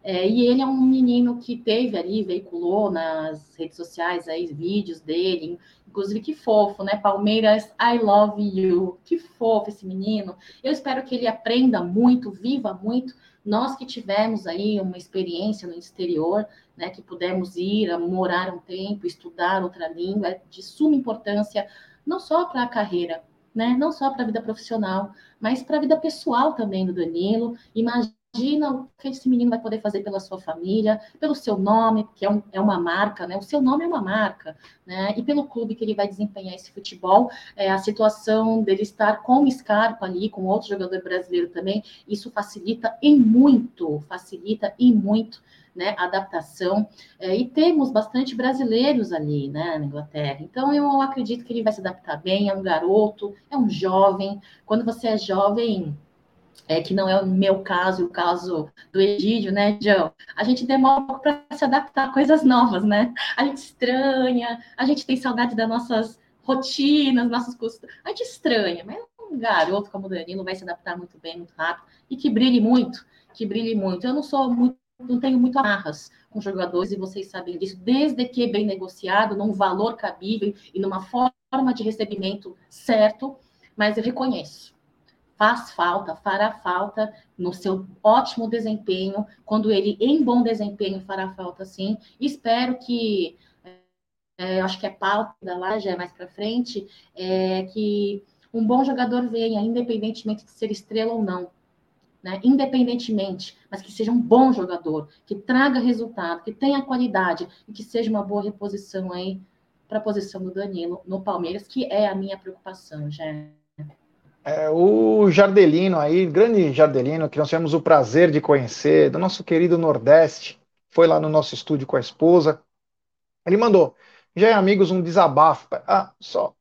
É, e ele é um menino que teve ali, veiculou nas redes sociais aí vídeos dele, inclusive que fofo, né? Palmeiras, I love you. Que fofo esse menino. Eu espero que ele aprenda muito, viva muito, nós que tivemos aí uma experiência no exterior, né, que pudemos ir a morar um tempo, estudar outra língua, é de suma importância não só para a carreira, né? Não só para a vida profissional, mas para a vida pessoal também do Danilo. Imagina Imagina o que esse menino vai poder fazer pela sua família, pelo seu nome, que é, um, é uma marca, né? O seu nome é uma marca, né? E pelo clube que ele vai desempenhar esse futebol, é, a situação dele estar com o Scarpa ali, com outro jogador brasileiro também, isso facilita em muito, facilita em muito né, adaptação, é, e temos bastante brasileiros ali, né, na Inglaterra. Então, eu acredito que ele vai se adaptar bem. É um garoto, é um jovem. Quando você é jovem, é, que não é o meu caso, o caso do Egídio, né, João? A gente demora um pouco para se adaptar a coisas novas, né? A gente estranha, a gente tem saudade das nossas rotinas, nossos costumes. A gente estranha, mas um garoto como o Danilo vai se adaptar muito bem, muito rápido, e que brilhe muito, que brilhe muito. Eu não sou muito, não tenho muito amarras com jogadores, e vocês sabem disso, desde que bem negociado, num valor cabível e numa forma de recebimento certo, mas eu reconheço faz falta, fará falta no seu ótimo desempenho, quando ele em bom desempenho fará falta sim. Espero que, é, acho que é pauta da laje é mais para frente, é, que um bom jogador venha, independentemente de ser estrela ou não. Né, independentemente, mas que seja um bom jogador, que traga resultado, que tenha qualidade e que seja uma boa reposição aí para a posição do Danilo no Palmeiras, que é a minha preocupação, já. É, o Jardelino aí, grande Jardelino, que nós tivemos o prazer de conhecer, do nosso querido Nordeste, foi lá no nosso estúdio com a esposa. Ele mandou, já é amigos, um desabafo. Ah, só,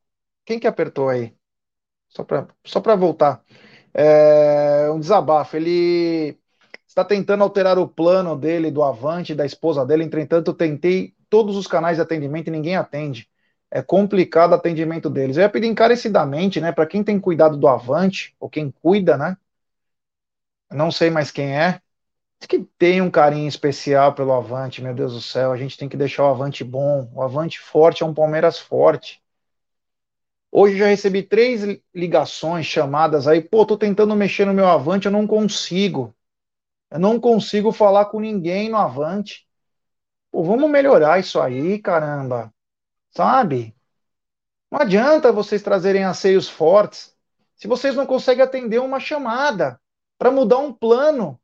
quem que apertou aí? Só para só voltar. É, um desabafo. Ele está tentando alterar o plano dele, do Avante, da esposa dele. Entretanto, tentei todos os canais de atendimento e ninguém atende é complicado o atendimento deles. Eu ia pedir encarecidamente, né, para quem tem cuidado do Avante, ou quem cuida, né, não sei mais quem é, que tem um carinho especial pelo Avante, meu Deus do céu, a gente tem que deixar o Avante bom, o Avante forte é um Palmeiras forte. Hoje já recebi três ligações, chamadas aí, pô, tô tentando mexer no meu Avante, eu não consigo. Eu não consigo falar com ninguém no Avante. Pô, vamos melhorar isso aí, caramba sabe? Não adianta vocês trazerem anseios fortes se vocês não conseguem atender uma chamada para mudar um plano.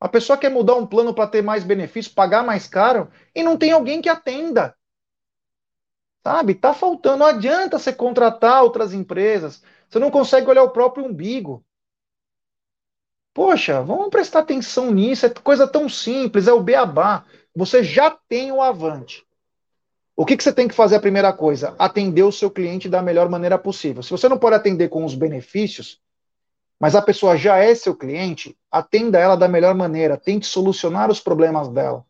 A pessoa quer mudar um plano para ter mais benefício, pagar mais caro, e não tem alguém que atenda. Sabe? Tá faltando. Não adianta você contratar outras empresas. Você não consegue olhar o próprio umbigo. Poxa, vamos prestar atenção nisso. É coisa tão simples, é o beabá. Você já tem o Avante. O que, que você tem que fazer a primeira coisa? Atender o seu cliente da melhor maneira possível. Se você não pode atender com os benefícios, mas a pessoa já é seu cliente, atenda ela da melhor maneira, tente solucionar os problemas dela,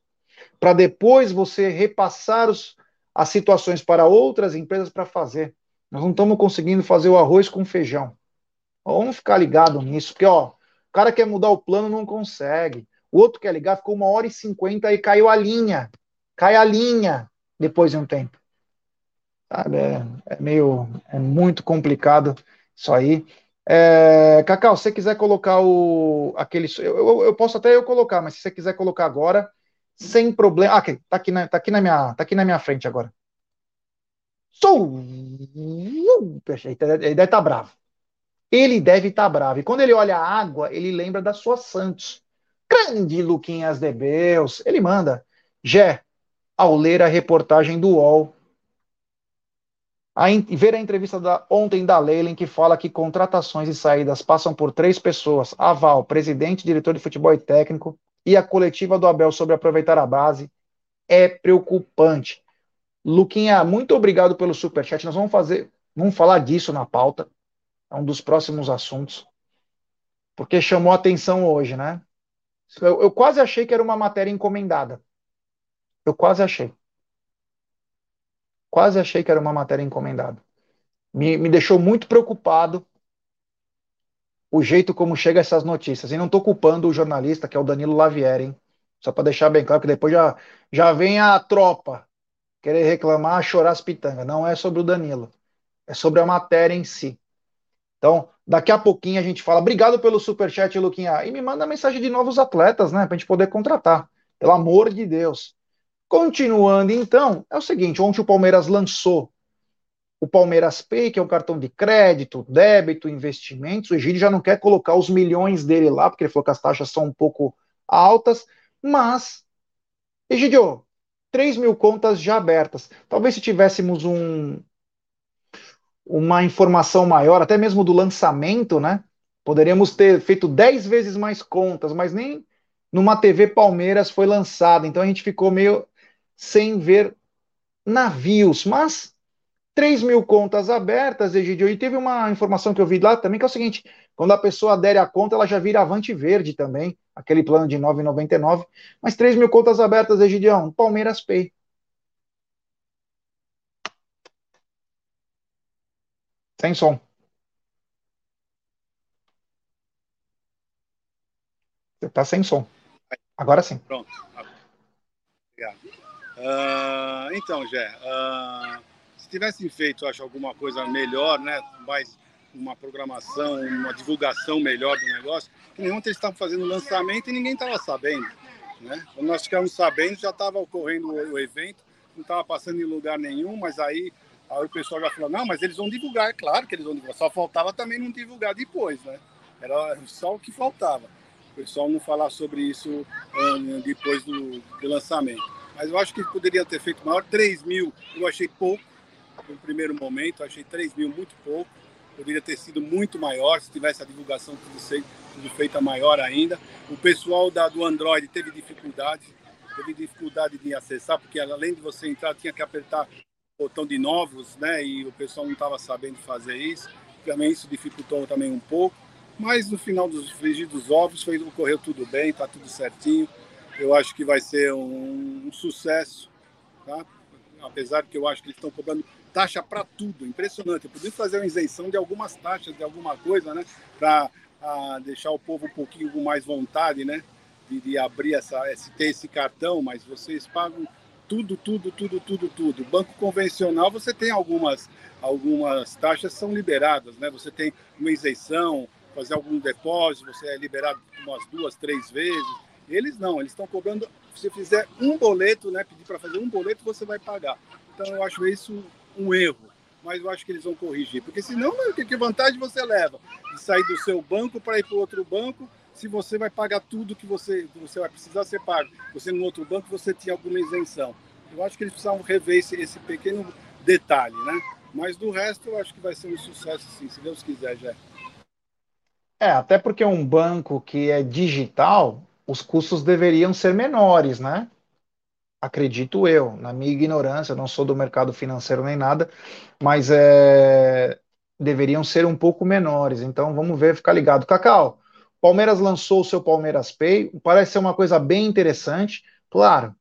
para depois você repassar os, as situações para outras empresas para fazer. Nós não estamos conseguindo fazer o arroz com feijão. Vamos ficar ligado nisso, porque ó, o cara quer mudar o plano, não consegue. O outro quer ligar, ficou uma hora e cinquenta e caiu a linha. Cai a linha depois de um tempo. É, é meio. É muito complicado isso aí. É, Cacau, se você quiser colocar o. aquele. Eu, eu, posso até eu colocar, mas se você quiser colocar agora, sem problema. Ah, tá aqui na, tá aqui na, minha, tá aqui na minha frente agora. Sou. Perfeito, ele deve estar tá bravo. Ele deve estar tá bravo. E quando ele olha a água, ele lembra da sua Santos. Grande Luquinhas de Beus. Ele manda. Jé, ao ler a reportagem do UOL. A ver a entrevista da, ontem da Leila, que fala que contratações e saídas passam por três pessoas: Aval, presidente, diretor de futebol e técnico, e a coletiva do Abel sobre aproveitar a base, é preocupante. Luquinha, muito obrigado pelo superchat. Nós vamos fazer, vamos falar disso na pauta. É um dos próximos assuntos. Porque chamou atenção hoje, né? Eu, eu quase achei que era uma matéria encomendada. Eu quase achei. Quase achei que era uma matéria encomendada. Me, me deixou muito preocupado o jeito como chega essas notícias. E não estou culpando o jornalista, que é o Danilo Lavieri, hein? Só para deixar bem claro que depois já, já vem a tropa querer reclamar, chorar as pitangas. Não é sobre o Danilo. É sobre a matéria em si. Então, daqui a pouquinho a gente fala. Obrigado pelo superchat, Luquinha. E me manda mensagem de novos atletas, né? Para a gente poder contratar. Pelo amor de Deus. Continuando, então, é o seguinte: ontem o Palmeiras lançou o Palmeiras Pay, que é o cartão de crédito, débito, investimentos. O Egídio já não quer colocar os milhões dele lá, porque ele falou que as taxas são um pouco altas, mas, Egídio, 3 mil contas já abertas. Talvez se tivéssemos um, uma informação maior, até mesmo do lançamento, né? Poderíamos ter feito 10 vezes mais contas, mas nem numa TV Palmeiras foi lançada. Então a gente ficou meio sem ver navios. Mas 3 mil contas abertas, Egidio, e teve uma informação que eu vi lá também, que é o seguinte, quando a pessoa adere à conta, ela já vira Avante Verde também, aquele plano de 9,99, mas 3 mil contas abertas, Egidião, Palmeiras Pay. Sem som. Você está sem som. Agora sim. Pronto. Obrigado. Uh, então, Gé, uh, tivessem feito, acho, alguma coisa melhor, né? Mais uma programação, uma divulgação melhor do negócio, que nem ontem eles estavam fazendo o lançamento e ninguém estava sabendo, né? Quando nós ficamos sabendo, já estava ocorrendo o evento, não estava passando em lugar nenhum, mas aí, aí o pessoal já falou, não, mas eles vão divulgar, é claro que eles vão divulgar, só faltava também não divulgar depois, né? Era só o que faltava. O pessoal não falar sobre isso um, depois do, do lançamento. Mas eu acho que poderia ter feito maior. 3 mil eu achei pouco, no primeiro momento, achei 3 mil muito pouco, poderia ter sido muito maior se tivesse a divulgação tudo, sei, tudo feita maior ainda. O pessoal da, do Android teve dificuldade, teve dificuldade de acessar, porque além de você entrar, tinha que apertar o botão de novos, né? E o pessoal não estava sabendo fazer isso. Também isso dificultou também um pouco. Mas no final dos frigir dos ovos foi, ocorreu tudo bem, está tudo certinho. Eu acho que vai ser um, um sucesso, tá? apesar que eu acho que eles estão cobrando taxa para tudo, impressionante. Eu podia fazer uma isenção de algumas taxas, de alguma coisa, né? Para deixar o povo um pouquinho com mais vontade, né? De, de abrir essa, esse, ter esse cartão, mas vocês pagam tudo, tudo, tudo, tudo, tudo. Banco convencional, você tem algumas, algumas taxas são liberadas, né? Você tem uma isenção, fazer algum depósito, você é liberado umas duas, três vezes. Eles não, eles estão cobrando. Se fizer um boleto, né? Pedir para fazer um boleto, você vai pagar. Então eu acho isso um erro, mas eu acho que eles vão corrigir. Porque senão, que vantagem você leva? De sair do seu banco para ir para outro banco, se você vai pagar tudo que você, você vai precisar, você paga. Você no outro banco, você tinha alguma isenção. Eu acho que eles precisavam rever esse, esse pequeno detalhe, né? Mas do resto, eu acho que vai ser um sucesso, sim, se Deus quiser, já. É, até porque um banco que é digital, os custos deveriam ser menores, né? acredito eu, na minha ignorância, não sou do mercado financeiro nem nada, mas é, deveriam ser um pouco menores. Então vamos ver, ficar ligado. Cacau, Palmeiras lançou o seu Palmeiras Pay, parece ser uma coisa bem interessante. Claro,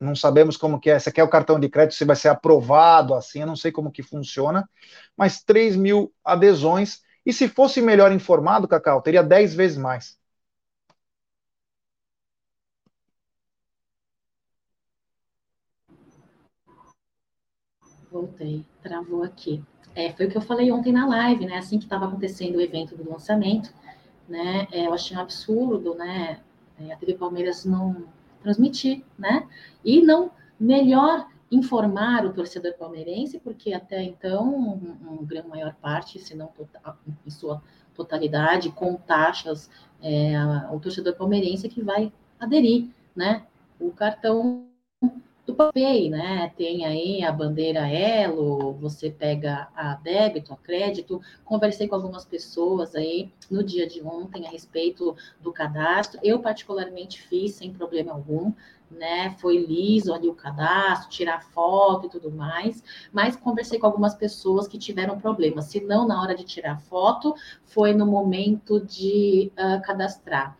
não sabemos como que é. Você quer o cartão de crédito, se vai ser aprovado assim, eu não sei como que funciona, mas 3 mil adesões. E se fosse melhor informado, Cacau, teria 10 vezes mais. Voltei, travou aqui. É, foi o que eu falei ontem na live, né? Assim que estava acontecendo o evento do lançamento, né? É, eu achei um absurdo, né? É, a TV Palmeiras não transmitir, né? E não melhor informar o torcedor palmeirense, porque até então, um, um grande maior parte, se não total, em sua totalidade, com taxas, é, o torcedor palmeirense que vai aderir, né? O cartão do PAPEI, né? Tem aí a bandeira Elo, você pega a débito, a crédito. Conversei com algumas pessoas aí no dia de ontem a respeito do cadastro. Eu, particularmente, fiz sem problema algum, né? Foi liso ali o cadastro, tirar foto e tudo mais, mas conversei com algumas pessoas que tiveram problemas. Se não na hora de tirar foto, foi no momento de uh, cadastrar.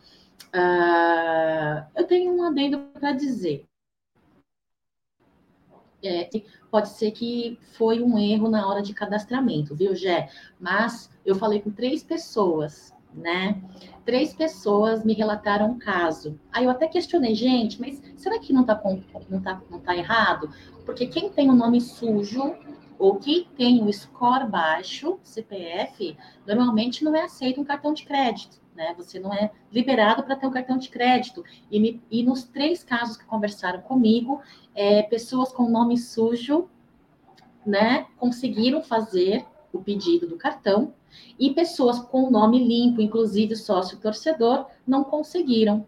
Uh, eu tenho um adendo para dizer é, pode ser que foi um erro na hora de cadastramento, viu, Gé? Mas eu falei com três pessoas, né? Três pessoas me relataram um caso. Aí eu até questionei, gente, mas será que não tá, não tá, não tá errado? Porque quem tem o nome sujo ou quem tem o score baixo, CPF, normalmente não é aceito um cartão de crédito né? Você não é liberado para ter um cartão de crédito. E, me, e, nos três casos que conversaram comigo, é, pessoas com nome sujo né, conseguiram fazer o pedido do cartão e pessoas com nome limpo, inclusive sócio torcedor, não conseguiram,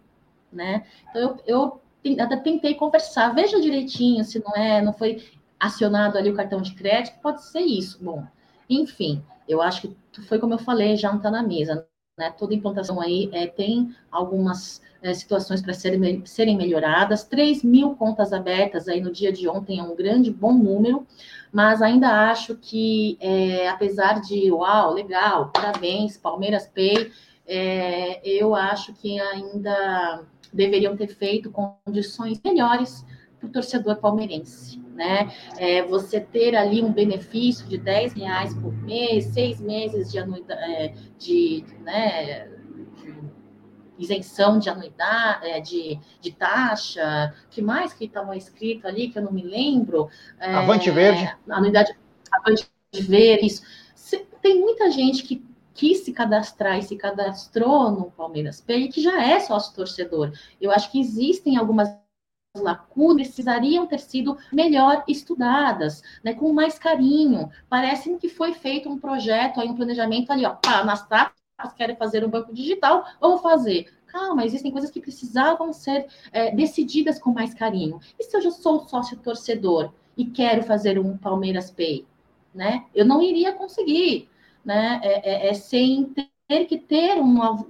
né? Então eu, eu até tentei conversar, veja direitinho se não é, não foi acionado ali o cartão de crédito, pode ser isso. Bom, enfim, eu acho que foi como eu falei, já não está na mesa. Né? Toda implantação aí é, tem algumas é, situações para serem, serem melhoradas. 3 mil contas abertas aí no dia de ontem é um grande bom número, mas ainda acho que, é, apesar de, uau, legal, parabéns, Palmeiras Pay, é, eu acho que ainda deveriam ter feito condições melhores para o torcedor palmeirense né? É, você ter ali um benefício de 10 reais por mês, seis meses de, anuidade, é, de, né, de isenção de anuidade, é, de, de taxa, que mais que estava escrito ali, que eu não me lembro. É, Avante Verde. Anuidade Avante Verde, isso. Tem muita gente que quis se cadastrar e se cadastrou no Palmeiras Pay, que já é sócio torcedor. Eu acho que existem algumas lacunas precisariam ter sido melhor estudadas, né, com mais carinho. Parece que foi feito um projeto, aí, um planejamento ali, ó, pá, nas tapas querem fazer um banco digital, vamos fazer. Calma, existem coisas que precisavam ser é, decididas com mais carinho. E se eu já sou sócio torcedor e quero fazer um Palmeiras Pay, né? Eu não iria conseguir, né? É, é, é sem ter que ter um,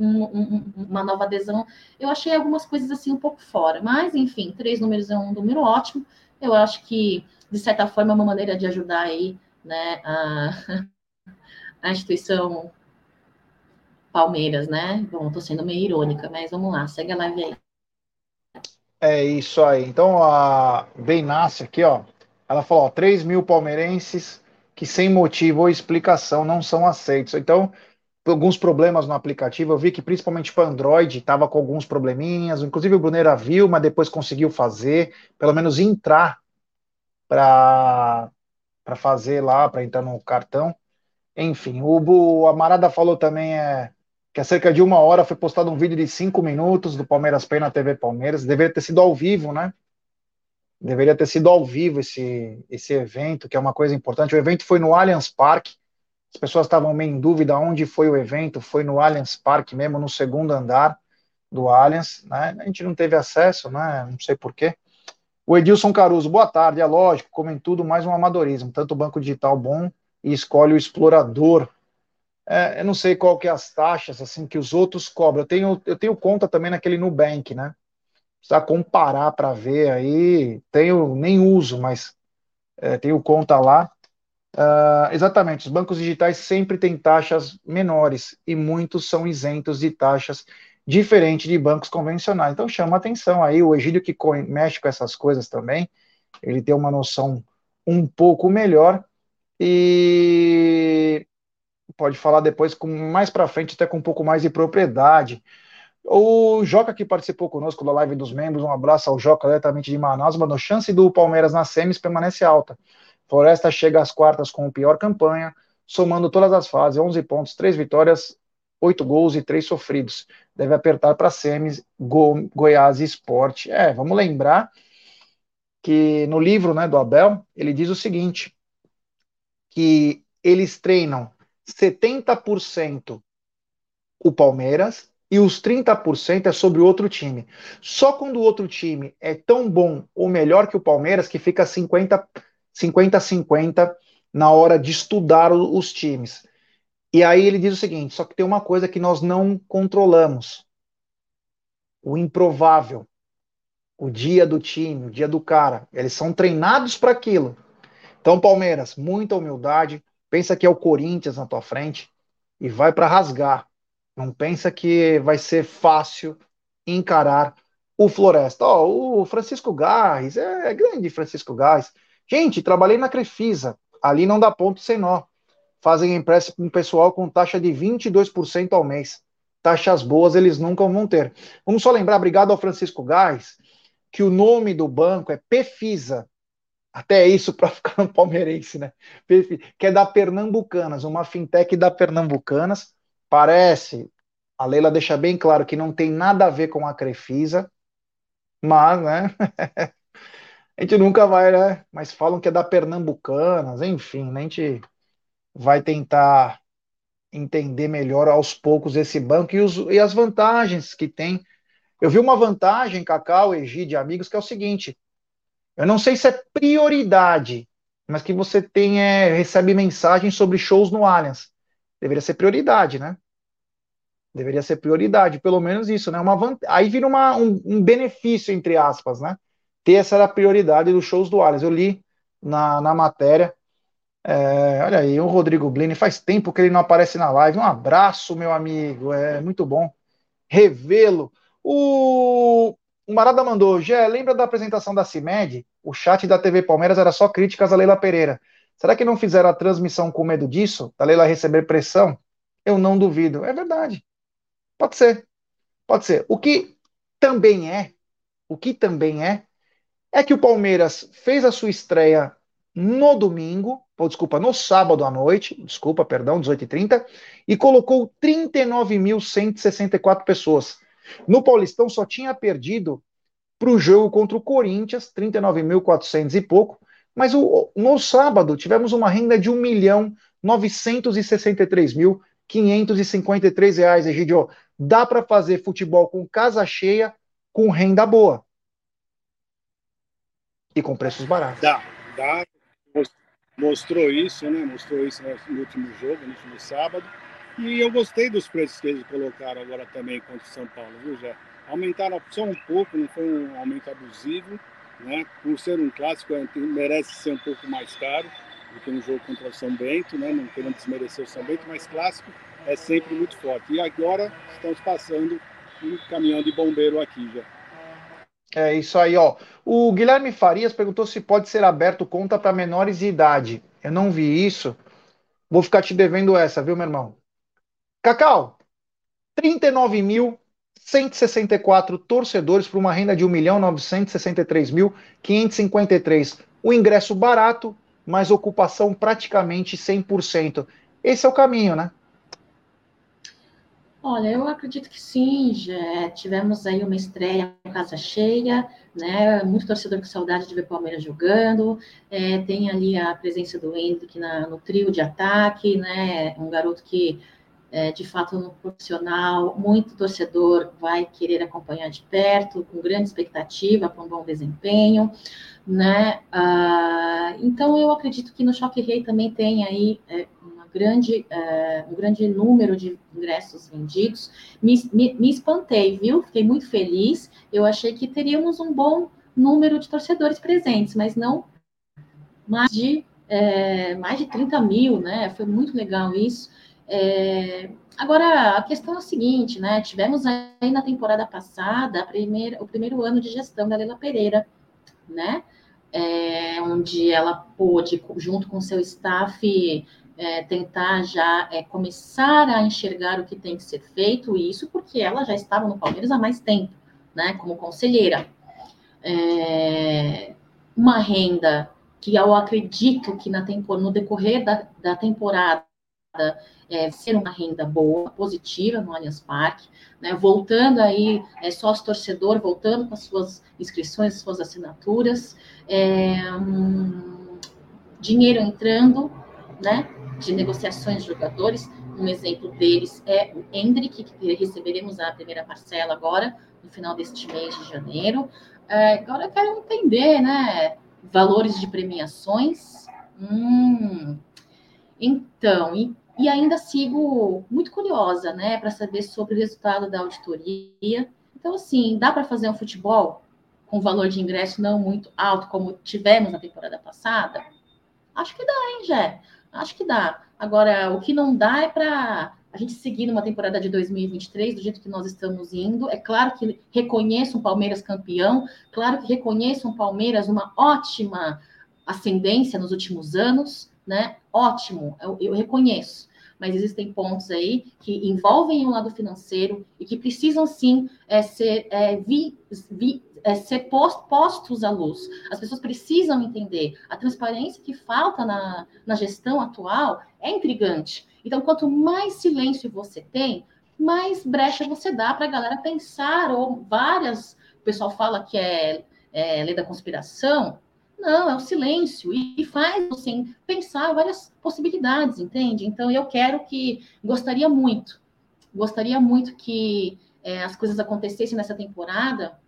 um, um, uma nova adesão. Eu achei algumas coisas assim um pouco fora, mas enfim, três números é um número ótimo. Eu acho que, de certa forma, é uma maneira de ajudar aí, né, a, (laughs) a instituição Palmeiras, né? Bom, estou sendo meio irônica, mas vamos lá, segue a live aí. É isso aí. Então, a Beinace aqui, ó, ela falou, ó, 3 mil palmeirenses que sem motivo ou explicação não são aceitos. Então, alguns problemas no aplicativo. Eu vi que principalmente para Android estava com alguns probleminhas. Inclusive o Bruneira viu, mas depois conseguiu fazer, pelo menos entrar para para fazer lá, para entrar no cartão. Enfim, o, o Amarada falou também é, que há cerca de uma hora foi postado um vídeo de cinco minutos do Palmeiras Pay na TV Palmeiras. Deveria ter sido ao vivo, né? Deveria ter sido ao vivo esse, esse evento, que é uma coisa importante. O evento foi no Allianz Parque, as pessoas estavam meio em dúvida onde foi o evento, foi no Allianz Parque mesmo, no segundo andar do Allianz, né? A gente não teve acesso, né? Não sei porquê. O Edilson Caruso, boa tarde, é lógico, como em tudo, mais um amadorismo, tanto o banco digital bom e escolhe o explorador. É, eu não sei qual que é as taxas assim que os outros cobram. Eu tenho, eu tenho conta também naquele Nubank, né? Precisa comparar para ver aí. Tenho nem uso, mas é, tenho conta lá. Uh, exatamente, os bancos digitais sempre têm taxas menores e muitos são isentos de taxas diferentes de bancos convencionais. Então chama atenção aí, o Egílio que mexe com essas coisas também, ele tem uma noção um pouco melhor e pode falar depois com mais para frente, até com um pouco mais de propriedade. O Joca que participou conosco da live dos membros, um abraço ao Joca diretamente de Manaus, mas a chance do Palmeiras na semis permanece alta. Floresta chega às quartas com pior campanha, somando todas as fases, 11 pontos, 3 vitórias, 8 gols e 3 sofridos. Deve apertar para semis, Go, Goiás e Esporte. É, vamos lembrar que no livro né, do Abel, ele diz o seguinte, que eles treinam 70% o Palmeiras e os 30% é sobre o outro time. Só quando o outro time é tão bom ou melhor que o Palmeiras que fica 50 50-50 na hora de estudar os times. E aí ele diz o seguinte: só que tem uma coisa que nós não controlamos: o improvável, o dia do time, o dia do cara. Eles são treinados para aquilo. Então, Palmeiras, muita humildade. Pensa que é o Corinthians na tua frente e vai para rasgar. Não pensa que vai ser fácil encarar o Floresta. Oh, o Francisco Gás, é, é grande Francisco Gás. Gente, trabalhei na Crefisa. Ali não dá ponto sem nó. Fazem empréstimo pessoal com taxa de 22% ao mês. Taxas boas eles nunca vão ter. Vamos só lembrar, obrigado ao Francisco Gás, que o nome do banco é Pefisa. Até isso para (laughs) ficar no palmeirense, né? Que é da Pernambucanas, uma fintech da Pernambucanas. Parece, a Leila deixa bem claro que não tem nada a ver com a Crefisa, mas, né? (laughs) A gente nunca vai, né? Mas falam que é da Pernambucanas, enfim, né? a gente vai tentar entender melhor aos poucos esse banco e, os, e as vantagens que tem. Eu vi uma vantagem, Cacau, Egide, amigos, que é o seguinte: eu não sei se é prioridade, mas que você tem, é, recebe mensagens sobre shows no Allianz. Deveria ser prioridade, né? Deveria ser prioridade, pelo menos isso, né? Uma. Aí vira uma, um, um, benefício, entre aspas, né? Ter essa prioridade dos shows do Allianz. Eu li na, na matéria. É, olha aí, o Rodrigo Blini, faz tempo que ele não aparece na live. Um abraço, meu amigo, é muito bom revê-lo. O, o Marada mandou, Gé, lembra da apresentação da CIMED? O chat da TV Palmeiras era só críticas a Leila Pereira. Será que não fizeram a transmissão com medo disso? Da Leila receber pressão? Eu não duvido. É verdade. Pode ser. Pode ser. O que também é, o que também é, é que o Palmeiras fez a sua estreia no domingo, ou desculpa, no sábado à noite, desculpa, perdão, 18h30, e colocou 39.164 pessoas. No Paulistão só tinha perdido para o jogo contra o Corinthians, 39.400 e pouco, mas o, no sábado tivemos uma renda de 1 milhão 963 mil 553 reais, Egidio. Dá para fazer futebol com casa cheia, com renda boa. E com preços baratos. Dá, dá. Mostrou isso, né? Mostrou isso no último jogo, no último sábado. E eu gostei dos preços que eles colocaram agora também contra o São Paulo, viu, Jé? Aumentaram só um pouco, não foi um aumento abusivo, né? Por ser um clássico, merece ser um pouco mais caro do que no jogo contra o São Bento, né? Não querendo desmerecer o São Bento, mas clássico é sempre muito forte. E agora estamos passando um caminhão de bombeiro aqui já. É isso aí, ó. O Guilherme Farias perguntou se pode ser aberto conta para menores de idade. Eu não vi isso. Vou ficar te devendo essa, viu, meu irmão? Cacau, 39.164 torcedores para uma renda de 1.963.553. O ingresso barato, mas ocupação praticamente 100%. Esse é o caminho, né? Olha, eu acredito que sim, já tivemos aí uma estreia com casa cheia, né? Muito torcedor com saudade de ver Palmeiras jogando. É, tem ali a presença do Hendrick na, no trio de ataque, né? Um garoto que, é, de fato, no profissional, muito torcedor vai querer acompanhar de perto, com grande expectativa para um bom desempenho, né? Ah, então, eu acredito que no Choque Rei também tem aí é, grande, um grande número de ingressos vendidos. Me, me, me, espantei, viu? Fiquei muito feliz. Eu achei que teríamos um bom número de torcedores presentes, mas não mais de, é, mais de 30 mil, né? Foi muito legal isso. É, agora, a questão é a seguinte, né? Tivemos aí na temporada passada primeira, o primeiro ano de gestão da Leila Pereira, né? É, onde ela pôde, junto com seu staff, é, tentar já é, começar a enxergar o que tem que ser feito, e isso porque ela já estava no Palmeiras há mais tempo, né, como conselheira. É, uma renda que eu acredito que na no decorrer da, da temporada é, ser uma renda boa, positiva no Allianz Parque, né, voltando aí, é, sócio torcedor, voltando com as suas inscrições, suas assinaturas, é, um, dinheiro entrando, né, de negociações de jogadores. Um exemplo deles é o Hendrick, que receberemos a primeira parcela agora, no final deste mês de janeiro. É, agora eu quero entender, né? Valores de premiações. Hum, então, e, e ainda sigo muito curiosa, né, para saber sobre o resultado da auditoria. Então, assim, dá para fazer um futebol com valor de ingresso não muito alto, como tivemos na temporada passada? Acho que dá, hein, Jé? Acho que dá. Agora, o que não dá é para a gente seguir numa temporada de 2023 do jeito que nós estamos indo. É claro que reconheço um Palmeiras campeão, claro que reconheço um Palmeiras uma ótima ascendência nos últimos anos, né? Ótimo, eu, eu reconheço. Mas existem pontos aí que envolvem o lado financeiro e que precisam sim é, ser é, vi, vi, é, ser post, postos à luz. As pessoas precisam entender. A transparência que falta na, na gestão atual é intrigante. Então, quanto mais silêncio você tem, mais brecha você dá para a galera pensar, ou várias. O pessoal fala que é, é lei da conspiração, Não, é o silêncio e, faz você pensar várias possibilidades, entende? Então eu quero que gostaria muito, gostaria muito que é, as coisas acontecessem nessa temporada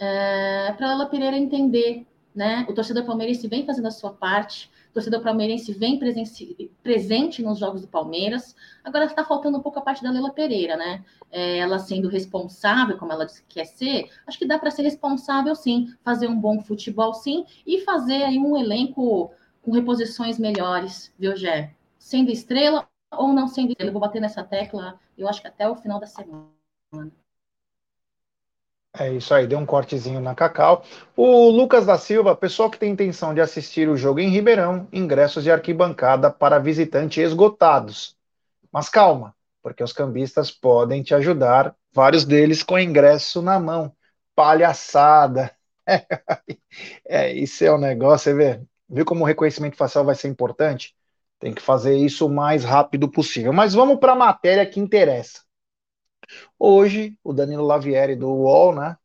é, para ela Pereira entender, né? O torcedor palmeirense vem fazendo a sua parte, o torcedor palmeirense vem presente nos jogos do Palmeiras. Agora está faltando um pouco a parte da Leila Pereira, né? É, ela sendo responsável, como ela disse que quer ser, acho que dá para ser responsável sim, fazer um bom futebol sim, e fazer aí um elenco com reposições melhores, viu, Gé? Sendo estrela ou não sendo estrela. Eu vou bater nessa tecla, eu acho que até o final da semana. É isso aí, deu um cortezinho na Cacau. O Lucas da Silva, pessoal que tem intenção de assistir o jogo em Ribeirão, ingressos de arquibancada para visitante esgotados. Mas calma, porque os cambistas podem te ajudar, vários deles com ingresso na mão. Palhaçada! (laughs) É, isso é um negócio, você vê, viu como o reconhecimento facial vai ser importante? Tem que fazer isso o mais rápido possível. Mas vamos para a matéria que interessa. Hoje, o Danilo Lavieri do UOL, né,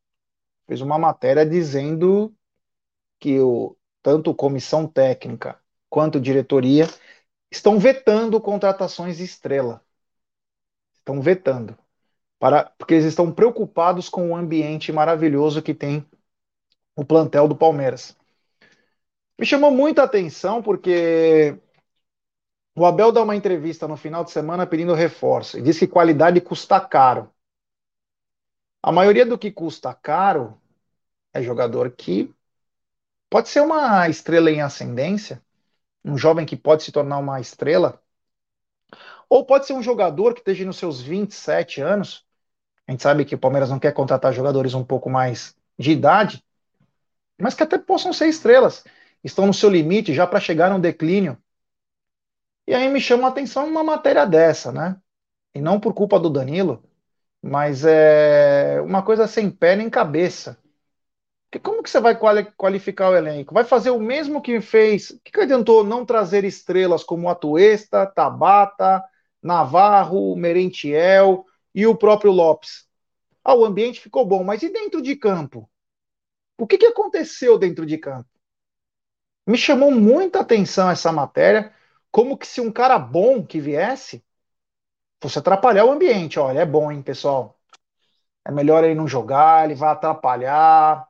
fez uma matéria dizendo que o, tanto comissão técnica quanto diretoria estão vetando contratações estrela. Estão vetando. Para, porque eles estão preocupados com o ambiente maravilhoso que tem o plantel do Palmeiras. Me chamou muita atenção porque o Abel dá uma entrevista no final de semana pedindo reforço e diz que qualidade custa caro. A maioria do que custa caro é jogador que pode ser uma estrela em ascendência, um jovem que pode se tornar uma estrela, ou pode ser um jogador que esteja nos seus 27 anos. A gente sabe que o Palmeiras não quer contratar jogadores um pouco mais de idade, mas que até possam ser estrelas. Estão no seu limite já para chegar no declínio. E aí me chama a atenção uma matéria dessa, né? E não por culpa do Danilo, mas é uma coisa sem pé nem cabeça. Porque como que você vai qualificar o elenco? Vai fazer o mesmo que fez. O que, que adiantou não trazer estrelas como Atuesta, Tabata, Navarro, Merentiel e o próprio Lopes? Ah, o ambiente ficou bom, mas e dentro de campo? O que, que aconteceu dentro de campo? Me chamou muita atenção essa matéria como que se um cara bom que viesse fosse atrapalhar o ambiente. Olha, é bom, hein, pessoal? É melhor ele não jogar, ele vai atrapalhar.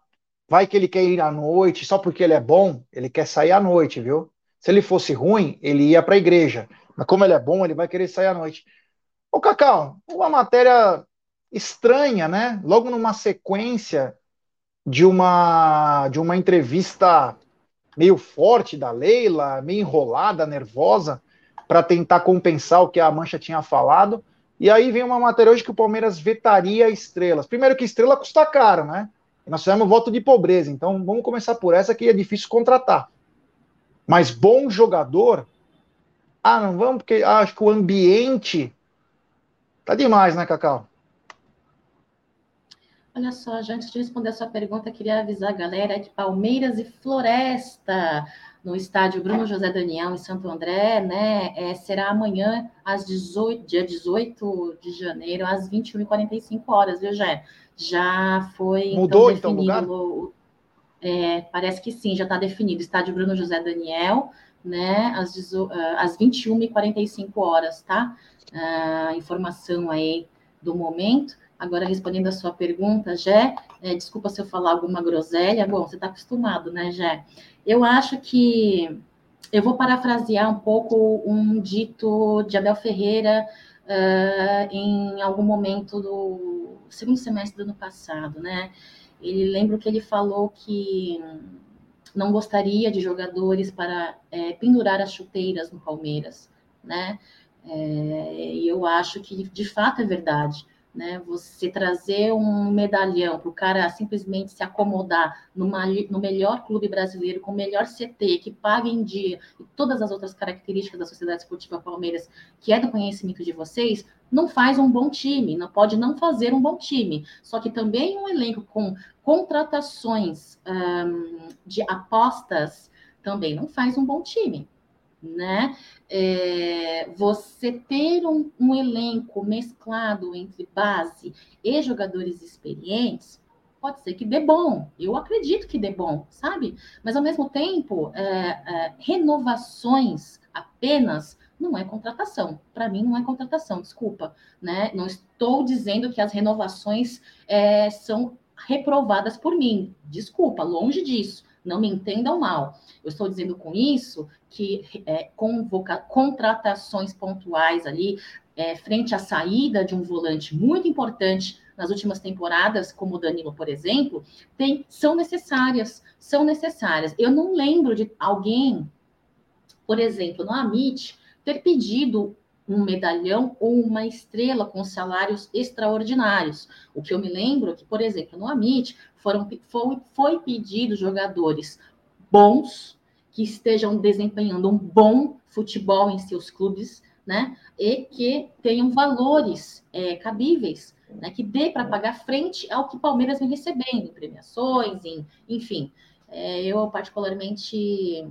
Vai que ele quer ir à noite, só porque ele é bom, ele quer sair à noite, viu? Se ele fosse ruim, ele ia para a igreja. Mas como ele é bom, ele vai querer sair à noite. Ô, Cacau, uma matéria estranha, né? Logo numa sequência de uma de uma entrevista meio forte da Leila, meio enrolada, nervosa, para tentar compensar o que a Mancha tinha falado. E aí vem uma matéria hoje que o Palmeiras vetaria estrelas. Primeiro que estrela custa caro, né? Nós fizemos voto de pobreza, então vamos começar por essa que é difícil contratar. Mas bom jogador, ah, não vamos, porque acho que o ambiente tá demais, né, Cacau? Olha só, já antes de responder a sua pergunta, queria avisar a galera que Palmeiras e Floresta, no estádio Bruno José Daniel, em Santo André, né? É, será amanhã, às 18, dia 18 de janeiro, às 21h45 horas, viu, Jé? Já foi então, Mudou, então, definido. Então, é, parece que sim, já está definido. Estádio Bruno José Daniel, né? Às, ah, às 21h45 horas, tá? A uh, informação aí do momento. Agora, respondendo a sua pergunta, Jé, é, desculpa se eu falar alguma groselha, bom, você está acostumado, né, Jé? Eu acho que eu vou parafrasear um pouco um dito de Abel Ferreira uh, em algum momento do segundo semestre do ano passado, né? Ele lembra que ele falou que não gostaria de jogadores para é, pendurar as chuteiras no Palmeiras, né? É, e eu acho que de fato é verdade né? Você trazer um medalhão para o cara simplesmente se acomodar numa, no melhor clube brasileiro, com o melhor CT, que paga em dia, e todas as outras características da Sociedade Esportiva Palmeiras, que é do conhecimento de vocês, não faz um bom time, não pode não fazer um bom time. Só que também um elenco com contratações de apostas também não faz um bom time né? É, você ter um, um, elenco mesclado entre base e jogadores experientes, pode ser que dê bom. Eu acredito que dê bom, sabe? Mas ao mesmo tempo, é, é, renovações apenas não é contratação. Para mim, não é contratação, desculpa. Né? Não estou dizendo que as renovações é, são reprovadas por mim. Desculpa, longe disso. Não me entendam mal. Eu estou dizendo com isso que é, convoca, contratações pontuais ali, é, frente à saída de um volante muito importante nas últimas temporadas, como o Danilo, por exemplo, tem, são necessárias, são necessárias. Eu não lembro de alguém, por exemplo, no Amit, ter pedido um medalhão ou uma estrela com salários extraordinários. O que eu me lembro é que, por exemplo, no Amit foram, foi, foi pedido jogadores bons, que estejam desempenhando um bom futebol em seus clubes, né? E que tenham valores é, cabíveis, né? Que dê para pagar frente ao que o Palmeiras vem recebendo, em premiações, em, enfim. É, eu, particularmente,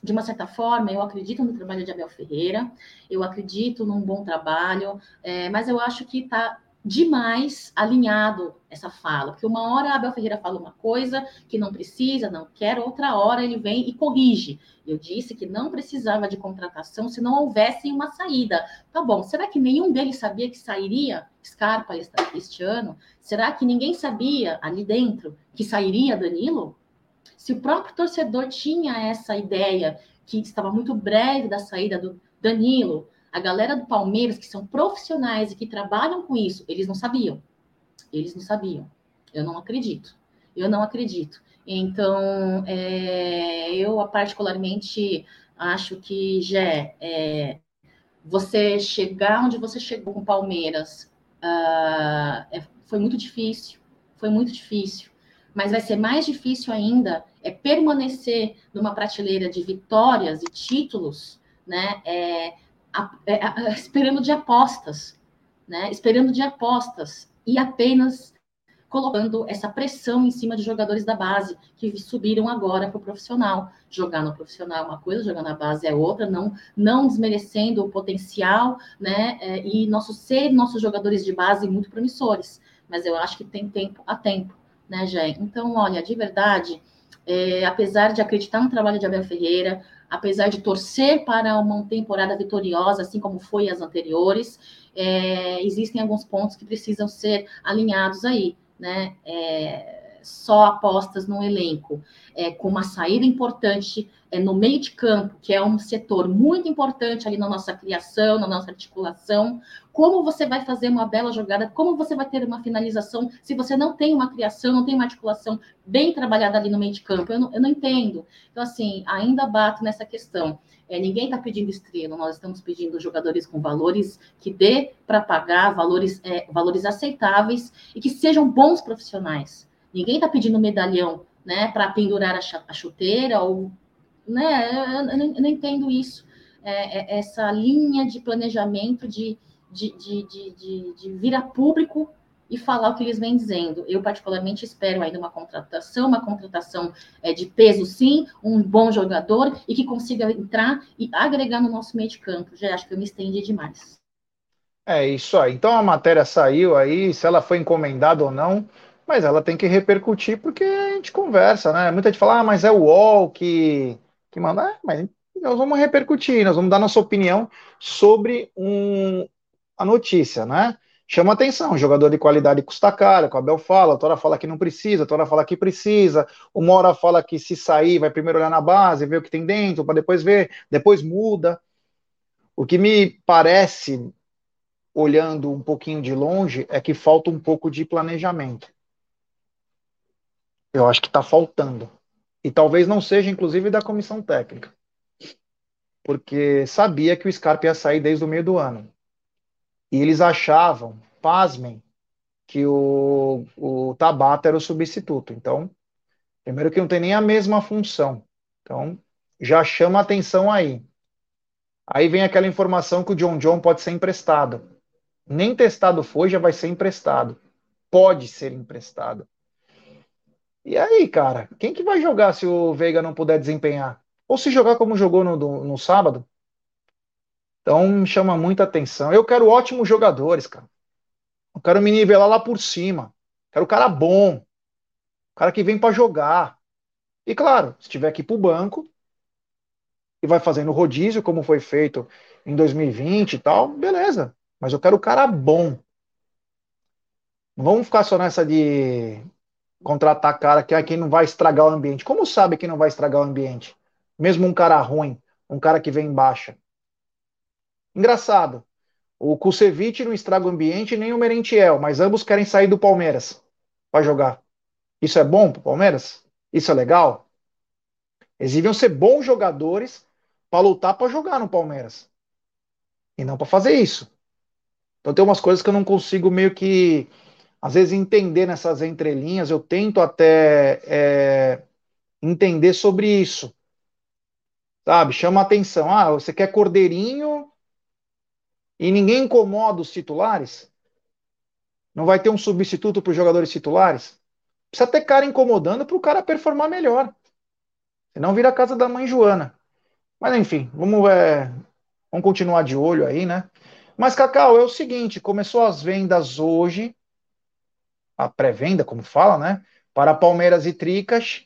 de uma certa forma, eu acredito no trabalho de Abel Ferreira, eu acredito num bom trabalho, é, mas eu acho que está demais alinhado essa fala, porque uma hora Abel Ferreira fala uma coisa que não precisa, não quer, outra hora ele vem e corrige. Eu disse que não precisava de contratação se não houvesse uma saída. Tá bom, será que nenhum deles sabia que sairia Scarpa este ano? Será que ninguém sabia ali dentro que sairia Danilo? Se o próprio torcedor tinha essa ideia, que estava muito breve da saída do Danilo, a galera do Palmeiras, que são profissionais e que trabalham com isso, eles não sabiam. Eles não sabiam. Eu não acredito. Eu não acredito. Então, é, eu particularmente acho que, já é, você chegar onde você chegou com o Palmeiras uh, é, foi muito difícil. Foi muito difícil mas vai ser mais difícil ainda é permanecer numa prateleira de vitórias e títulos, né? É, esperando de apostas, né? Esperando de apostas e apenas colocando essa pressão em cima de jogadores da base que subiram agora para o profissional. Jogar no profissional é uma coisa, jogar na base é outra, não, não desmerecendo o potencial, né? É, e nosso ser, nossos jogadores de base muito promissores. Mas eu acho que tem tempo a tempo né, Jé? Então, olha, de verdade, é, apesar de acreditar no trabalho de Abel Ferreira, apesar de torcer para uma temporada vitoriosa, assim como foi as anteriores, é, existem alguns pontos que precisam ser alinhados aí, né? É, só apostas no elenco, é, com uma saída importante é, no meio de campo, que é um setor muito importante ali na nossa criação, na nossa articulação. Como você vai fazer uma bela jogada? Como você vai ter uma finalização se você não tem uma criação, não tem uma articulação bem trabalhada ali no meio de campo? Eu não, eu não entendo. Então, assim, ainda bato nessa questão. É, ninguém está pedindo estrela, nós estamos pedindo jogadores com valores que dê para pagar, valores, é, valores aceitáveis e que sejam bons profissionais. Ninguém está pedindo medalhão, né, para pendurar a chuteira ou, né, eu, eu, não, entendo isso. É, é, essa linha de planejamento de, de, de, de, de vir a público e falar o que eles vêm dizendo. Eu, particularmente, espero ainda uma contratação, uma contratação é, de peso, sim, um bom jogador e que consiga entrar e agregar no nosso meio de campo. Já acho que eu me estendi demais. É isso aí. Então a matéria saiu aí, se ela foi encomendada ou não, mas ela tem que repercutir porque a gente conversa, né? Muita gente fala, ah, mas é o UOL que, que manda. É, mas nós vamos repercutir, nós vamos dar nossa opinião sobre um, a notícia, né? Chama atenção, jogador de qualidade custa caro, o Abel fala, a Tora fala que não precisa, a Tora fala que precisa, o Mora fala que se sair vai primeiro olhar na base, ver o que tem dentro, para depois ver, depois muda. O que me parece, olhando um pouquinho de longe, é que falta um pouco de planejamento. Eu acho que está faltando. E talvez não seja, inclusive, da comissão técnica. Porque sabia que o Scarpa ia sair desde o meio do ano. E eles achavam, pasmem, que o, o Tabata era o substituto. Então, primeiro que não tem nem a mesma função. Então, já chama atenção aí. Aí vem aquela informação que o John John pode ser emprestado. Nem testado foi, já vai ser emprestado. Pode ser emprestado. E aí, cara, quem que vai jogar se o Veiga não puder desempenhar? Ou se jogar como jogou no, no, sábado? Então, chama muita atenção. Eu quero ótimos jogadores, cara. Eu quero me nivelar lá por cima. Quero cara bom. cara que vem para jogar. E claro, se tiver que ir para o banco e vai fazendo rodízio, como foi feito em 2020 e tal, beleza. Mas eu quero o cara bom. Não vamos ficar só nessa de contratar cara que é quem não vai estragar o ambiente. Como sabe que não vai estragar o ambiente? Mesmo um cara ruim, um cara que vem em baixa. Engraçado. O Kusevich não estraga o ambiente nem o Merentiel, mas ambos querem sair do Palmeiras para jogar. Isso é bom para o Palmeiras? Isso é legal? Eles deviam ser bons jogadores para lutar para jogar no Palmeiras. E não para fazer isso. Então tem umas coisas que eu não consigo meio que, às vezes, entender nessas entrelinhas. Eu tento até é, entender sobre isso. Sabe? Chama atenção. Ah, você quer cordeirinho e ninguém incomoda os titulares? Não vai ter um substituto para os jogadores titulares? Precisa ter cara incomodando para o cara performar melhor. Senão vira a casa da mãe Joana. Mas enfim, vamos, é, vamos continuar de olho aí, né? Mas, Cacau, é o seguinte: começou as vendas hoje, a pré-venda, como fala, né? Para Palmeiras e Tricas.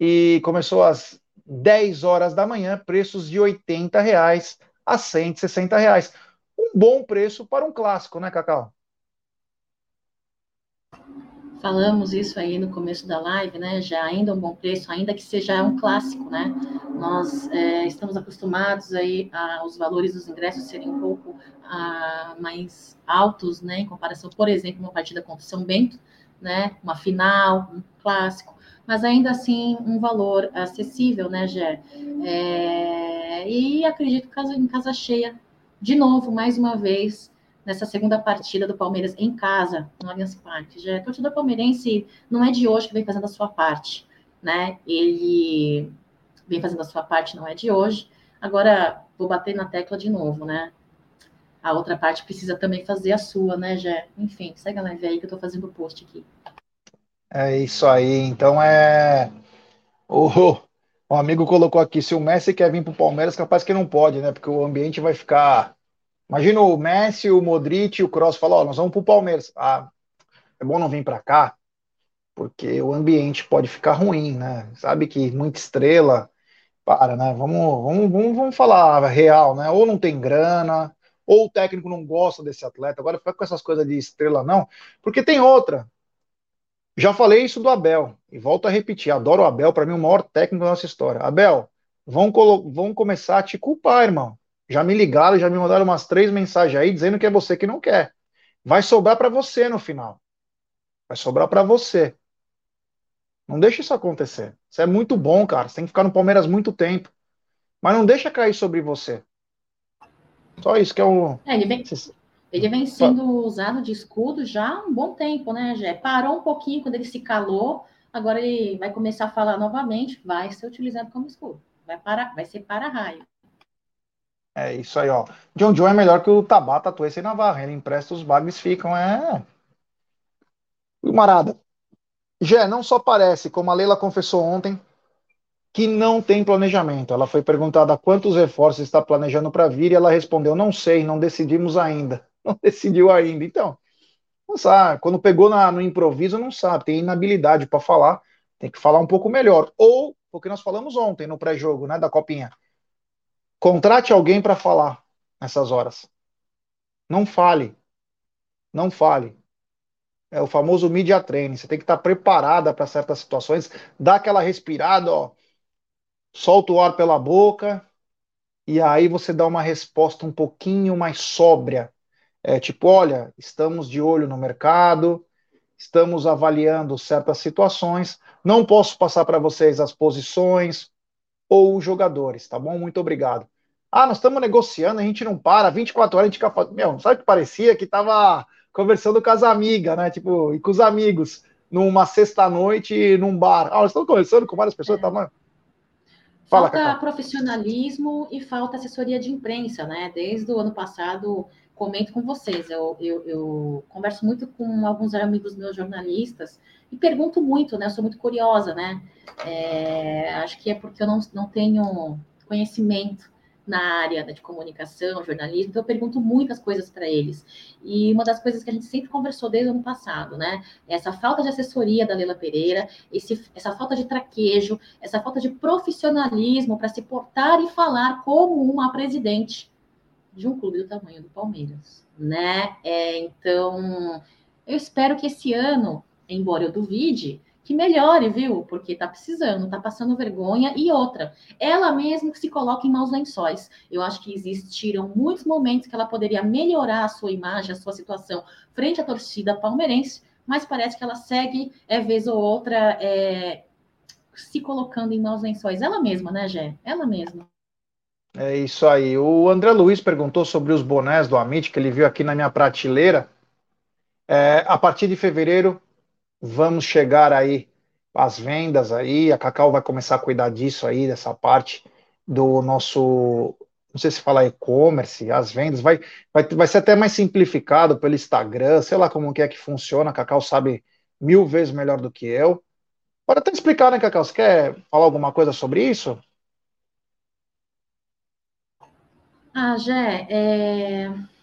E começou às 10 horas da manhã, preços de 80 reais a 160 reais. Um bom preço para um clássico, né, Cacau? Falamos isso aí no começo da live, né? Já ainda um bom preço, ainda que seja um clássico, né? Nós é, estamos acostumados aí aos valores dos ingressos serem um pouco a, mais altos, né? Em comparação, por exemplo, uma partida contra São Bento, né? Uma final, um clássico, mas ainda assim um valor acessível, né, Gé? É, e acredito que em casa cheia, de novo, mais uma vez, nessa segunda partida do Palmeiras em casa, no Allianz Parque. Já a torcida palmeirense não é de hoje que vem fazendo a sua parte, né? Ele vem fazendo a sua parte, não é de hoje. Agora vou bater na tecla de novo, né? A outra parte precisa também fazer a sua, né, Jé? Enfim, segue a live aí que eu tô fazendo o post aqui. É isso aí. Então é. O, o amigo colocou aqui: se o Messi quer vir para o Palmeiras, capaz que não pode, né? Porque o ambiente vai ficar Imagina o Messi, o Modric e o Kroos falam, ó, nós vamos pro Palmeiras. Ah, é bom não vir para cá, porque o ambiente pode ficar ruim, né? Sabe que muita estrela, para, né? Vamos, vamos, vamos, vamos falar real, né? Ou não tem grana, ou o técnico não gosta desse atleta. Agora fica com essas coisas de estrela, não, porque tem outra. Já falei isso do Abel, e volto a repetir, adoro o Abel, para mim o maior técnico da nossa história. Abel, vão, vão começar a te culpar, irmão. Já me ligaram, já me mandaram umas três mensagens aí dizendo que é você que não quer. Vai sobrar para você no final. Vai sobrar para você. Não deixa isso acontecer. Você é muito bom, cara. Você tem que ficar no Palmeiras muito tempo. Mas não deixa cair sobre você. Só isso que é o. É, ele, vem, ele vem sendo usado de escudo já há um bom tempo, né, Jé? Parou um pouquinho quando ele se calou. Agora ele vai começar a falar novamente. Vai ser utilizado como escudo. Vai, para, vai ser para-raio. É isso aí, ó. John John é melhor que o Tabata Tuesse Navarra. Ele empresta os bagres ficam, é. Marada. Jé, não só parece, como a Leila confessou ontem, que não tem planejamento. Ela foi perguntada quantos reforços está planejando para vir e ela respondeu: não sei, não decidimos ainda. (laughs) Não decidiu ainda. Então, não sabe. Quando pegou na, no improviso, não sabe. Tem inabilidade para falar. Tem que falar um pouco melhor. Ou o que nós falamos ontem no pré-jogo, né, da Copinha Contrate alguém para falar nessas horas. Não fale. Não fale. É o famoso media training. Você tem que estar preparada para certas situações. Dá aquela respirada, ó. Solta o ar pela boca. E aí você dá uma resposta um pouquinho mais sóbria. É tipo, olha, estamos de olho no mercado, estamos avaliando certas situações. Não posso passar para vocês as posições, ou os jogadores, tá bom? Muito obrigado. Ah, nós estamos negociando, a gente não para, 24 horas a gente fica. Meu, sabe o que parecia? Que tava conversando com as amigas, né? Tipo, e com os amigos, numa sexta-noite, num bar. Ah, nós estamos conversando com várias pessoas, é. tá, mano? Fala, falta profissionalismo e falta assessoria de imprensa, né? Desde o ano passado, comento com vocês. Eu, eu, eu, converso muito com alguns amigos meus jornalistas e pergunto muito, né? Eu sou muito curiosa, né? É, acho que é porque eu não, não tenho conhecimento na área de comunicação, jornalismo, então eu pergunto muitas coisas para eles. E uma das coisas que a gente sempre conversou desde o ano passado, né? É essa falta de assessoria da Leila Pereira, esse, essa falta de traquejo, essa falta de profissionalismo para se portar e falar como uma presidente de um clube do tamanho do Palmeiras, né? É, então, eu espero que esse ano, embora eu duvide, que melhore, viu? Porque tá precisando, tá passando vergonha. E outra, ela mesma que se coloca em maus lençóis. Eu acho que existiram muitos momentos que ela poderia melhorar a sua imagem, a sua situação frente à torcida palmeirense, mas parece que ela segue, é vez ou outra, é, se colocando em maus lençóis. Ela mesma, né, Gé? Ela mesma. É isso aí. O André Luiz perguntou sobre os bonés do Amit, que ele viu aqui na minha prateleira. É, a partir de fevereiro, vamos chegar aí às vendas aí, a Cacau vai começar a cuidar disso aí, dessa parte do nosso, não sei se fala e-commerce, as vendas, vai, vai, vai ser até mais simplificado pelo Instagram, sei lá como que é que funciona, a Cacau sabe mil vezes melhor do que eu. Pode até explicar, né, Cacau, você quer falar alguma coisa sobre isso? Ah, Jé, é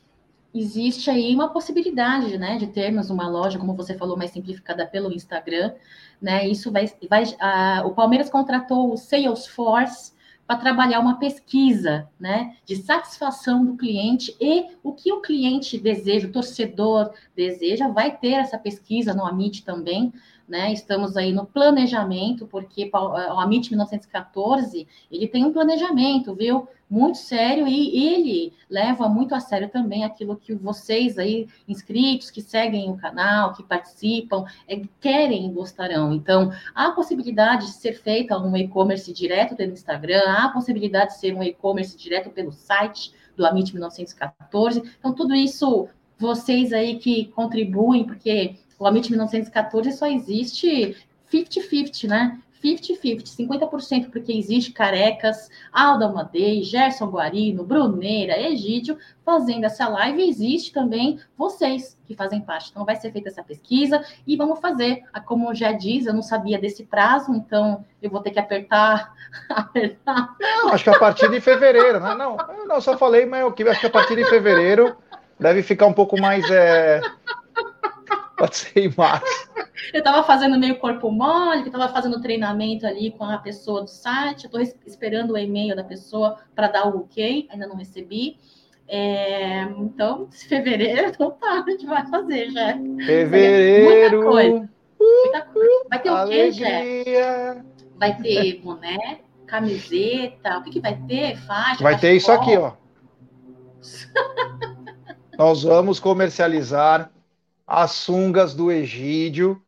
existe aí uma possibilidade, né, de termos uma loja, como você falou, mais simplificada pelo Instagram, né? Isso vai, vai a, o Palmeiras contratou o Salesforce para trabalhar uma pesquisa, né, de satisfação do cliente e o que o cliente deseja, o torcedor deseja, vai ter essa pesquisa no Amit também, né? Estamos aí no planejamento, porque o Amit 1914, ele tem um planejamento, viu? Muito sério e ele leva muito a sério também aquilo que vocês aí, inscritos, que seguem o canal, que participam, é, querem e gostarão. Então, há a possibilidade de ser feita um e-commerce direto pelo Instagram, há a possibilidade de ser um e-commerce direto pelo site do Amit 1914. Então, tudo isso vocês aí que contribuem, porque o Amit 1914 só existe 50-50, né? 50-50, 50%, porque existe Carecas, Alda Amadei, Gerson Guarino, Bruneira, Egídio, fazendo essa live, e existe também vocês que fazem parte. Então, vai ser feita essa pesquisa e vamos fazer. Como já diz, eu não sabia desse prazo, então eu vou ter que apertar. (laughs) apertar. Acho que a partir de fevereiro, né? Não, não, só falei, mas eu acho que a partir de fevereiro deve ficar um pouco mais. É (laughs) Pode ser em março. Eu estava fazendo meio corpo mole, que estava fazendo treinamento ali com a pessoa do site. Estou esperando o e-mail da pessoa para dar o ok, ainda não recebi. É, então, fevereiro, (laughs) então tá, a gente vai fazer já. Fevereiro. Muita coisa. Muita coisa. Vai ter o quê, Jé? Vai ter boné, camiseta, o que, que vai ter? Faixa? Vai ter isso aqui, ó. Nós vamos comercializar as sungas do Egídio,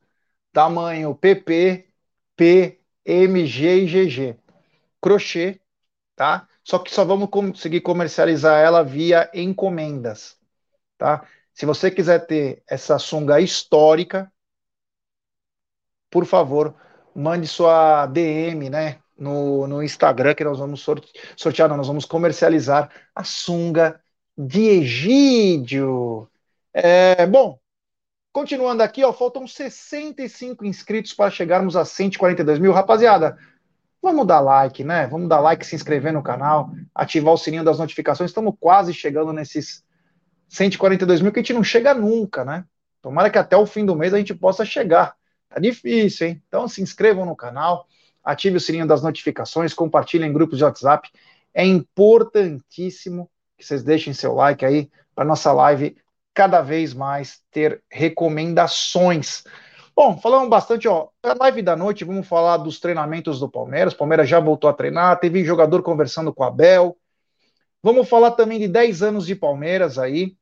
tamanho PP, P, MG e GG. Crochê, tá? Só que só vamos conseguir comercializar ela via encomendas, tá? Se você quiser ter essa sunga histórica, por favor, mande sua DM, né? No, no Instagram que nós vamos sortear, não, nós vamos comercializar a sunga de Egídio. É, bom, Continuando aqui, ó, faltam 65 inscritos para chegarmos a 142 mil. Rapaziada, vamos dar like, né? Vamos dar like, se inscrever no canal, ativar o sininho das notificações. Estamos quase chegando nesses 142 mil, que a gente não chega nunca, né? Tomara que até o fim do mês a gente possa chegar. Tá difícil, hein? Então se inscrevam no canal, ative o sininho das notificações, compartilhem em grupos de WhatsApp. É importantíssimo que vocês deixem seu like aí para nossa live cada vez mais ter recomendações. Bom, falamos bastante, ó, a live da noite, vamos falar dos treinamentos do Palmeiras. O Palmeiras já voltou a treinar, teve jogador conversando com a Abel. Vamos falar também de 10 anos de Palmeiras aí.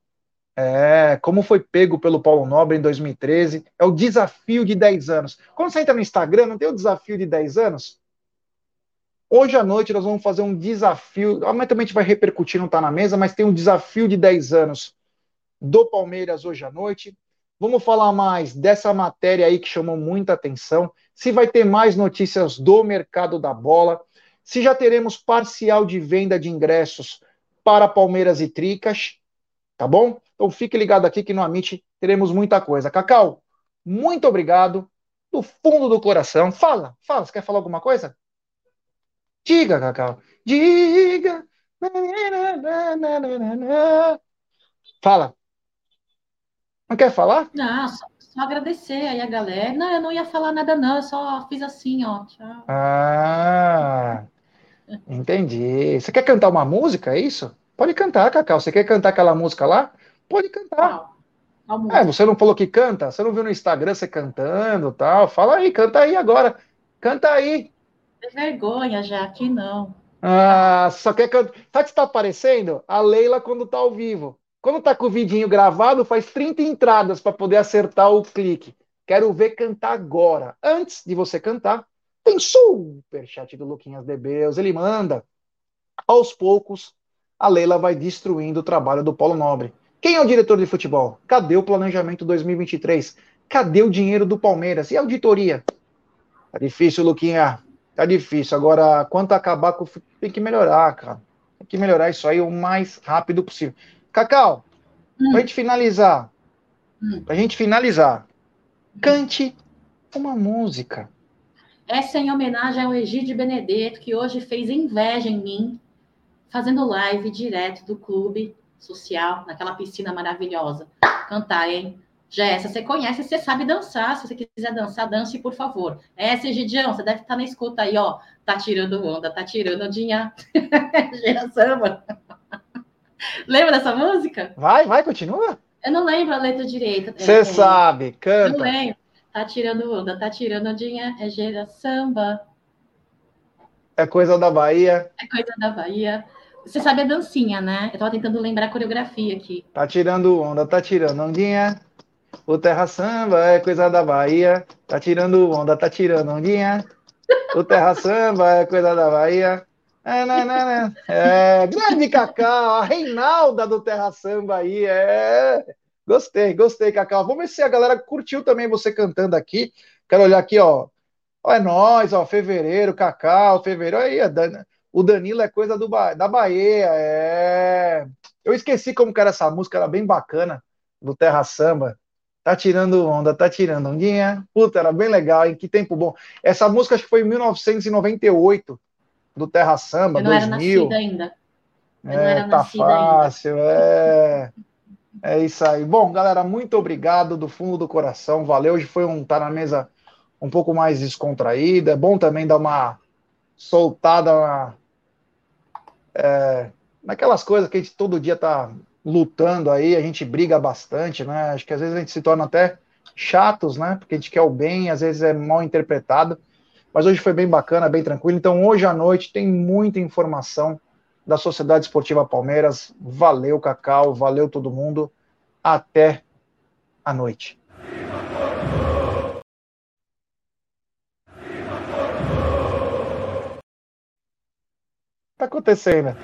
É, como foi pego pelo Paulo Nobre em 2013. É o desafio de 10 anos. Quando você entra no Instagram, não tem o desafio de 10 anos? Hoje à noite nós vamos fazer um desafio. Amanhã também a gente vai repercutir, não está na mesa, mas tem um desafio de 10 anos do Palmeiras hoje à noite. Vamos falar mais dessa matéria aí que chamou muita atenção. Se vai ter mais notícias do mercado da bola. Se já teremos parcial de venda de ingressos para Palmeiras e Tricas. Tá bom? Então fique ligado aqui que no Amit teremos muita coisa. Cacau, muito obrigado. Do fundo do coração. Fala, fala. Você quer falar alguma coisa? Diga, Cacau. Diga. Fala. Não quer falar? Não, só, só agradecer aí a galera. Não, eu não ia falar nada, não. Eu só fiz assim, ó. Tchau. Ah, (laughs) entendi. Você quer cantar uma música, é isso? Pode cantar, Cacau. Você quer cantar aquela música lá? Pode cantar. Tchau. Qual É, você não falou que canta? Você não viu no Instagram você cantando e tal? Fala aí, canta aí agora. Canta aí. Tem vergonha já, aqui não. Ah, só quer cantar. Sabe o que está aparecendo? A Leila quando tá ao vivo. Quando tá com o vidinho gravado, faz 30 entradas para poder acertar o clique. Quero ver cantar agora. Antes de você cantar, tem superchat do Luquinhas de Beus. Ele manda. Aos poucos, a Leila vai destruindo o trabalho do Polo Nobre. Quem é o diretor de futebol? Cadê o planejamento 2023? Cadê o dinheiro do Palmeiras? E a auditoria? Tá difícil, Luquinha. Tá difícil. Agora, quanto acabar com tem que melhorar, cara. Tem que melhorar isso aí o mais rápido possível. Cacau, Hum. pra gente finalizar, Hum. pra gente finalizar, cante uma música. Essa é em homenagem ao Egídio Benedetto, que hoje fez inveja em mim, fazendo live direto do clube social, naquela piscina maravilhosa. Cantar, hein? Jéssica, você conhece, você sabe dançar. Se você quiser dançar, dance, por favor. Essa, Egidião, você deve estar na escuta aí, ó. Tá tirando onda, tá tirando ondinha. Gira samba. Lembra dessa música? Vai, vai, continua. Eu não lembro a letra direita. Você sabe, Eu canta. lembro. Tá tirando onda, tá tirando ondinha, é gira samba. É coisa da Bahia. É coisa da Bahia. Você sabe a dancinha, né? Eu tava tentando lembrar a coreografia aqui. Tá tirando onda, tá tirando ondinha. O Terra Samba é coisa da Bahia. Tá tirando onda, tá tirando ondinha. O Terra Samba é coisa da Bahia. É, né, né, né. É, grande Cacau, a Reinalda do Terra Samba aí. É. Gostei, gostei, Cacau. Vamos ver se a galera curtiu também você cantando aqui. Quero olhar aqui, ó. Ó, é nós, ó, fevereiro, Cacau, fevereiro. Aí, Dan- o Danilo é coisa do Ba- da Bahia, é. Eu esqueci como que era essa música, era bem bacana, do Terra Samba. Tá tirando onda, tá tirando ondinha. Puta, era bem legal, hein? Que tempo bom. Essa música acho que foi em 1998, do Terra Samba, Eu não era 2000. nascida ainda. Eu não É, era tá nascida ainda. fácil, é. É isso aí. Bom, galera, muito obrigado do fundo do coração. Valeu. Hoje foi um tá na mesa um pouco mais descontraída. É bom também dar uma soltada na- é, naquelas coisas que a gente todo dia tá lutando aí. A gente briga bastante, né? Acho que às vezes a gente se torna até chatos, né? Porque a gente quer o bem, às vezes é mal interpretado. Mas hoje foi bem bacana, bem tranquilo. Então, hoje à noite tem muita informação da Sociedade Esportiva Palmeiras. Valeu, Cacau, valeu todo mundo. Até a noite. Tá acontecendo? Né?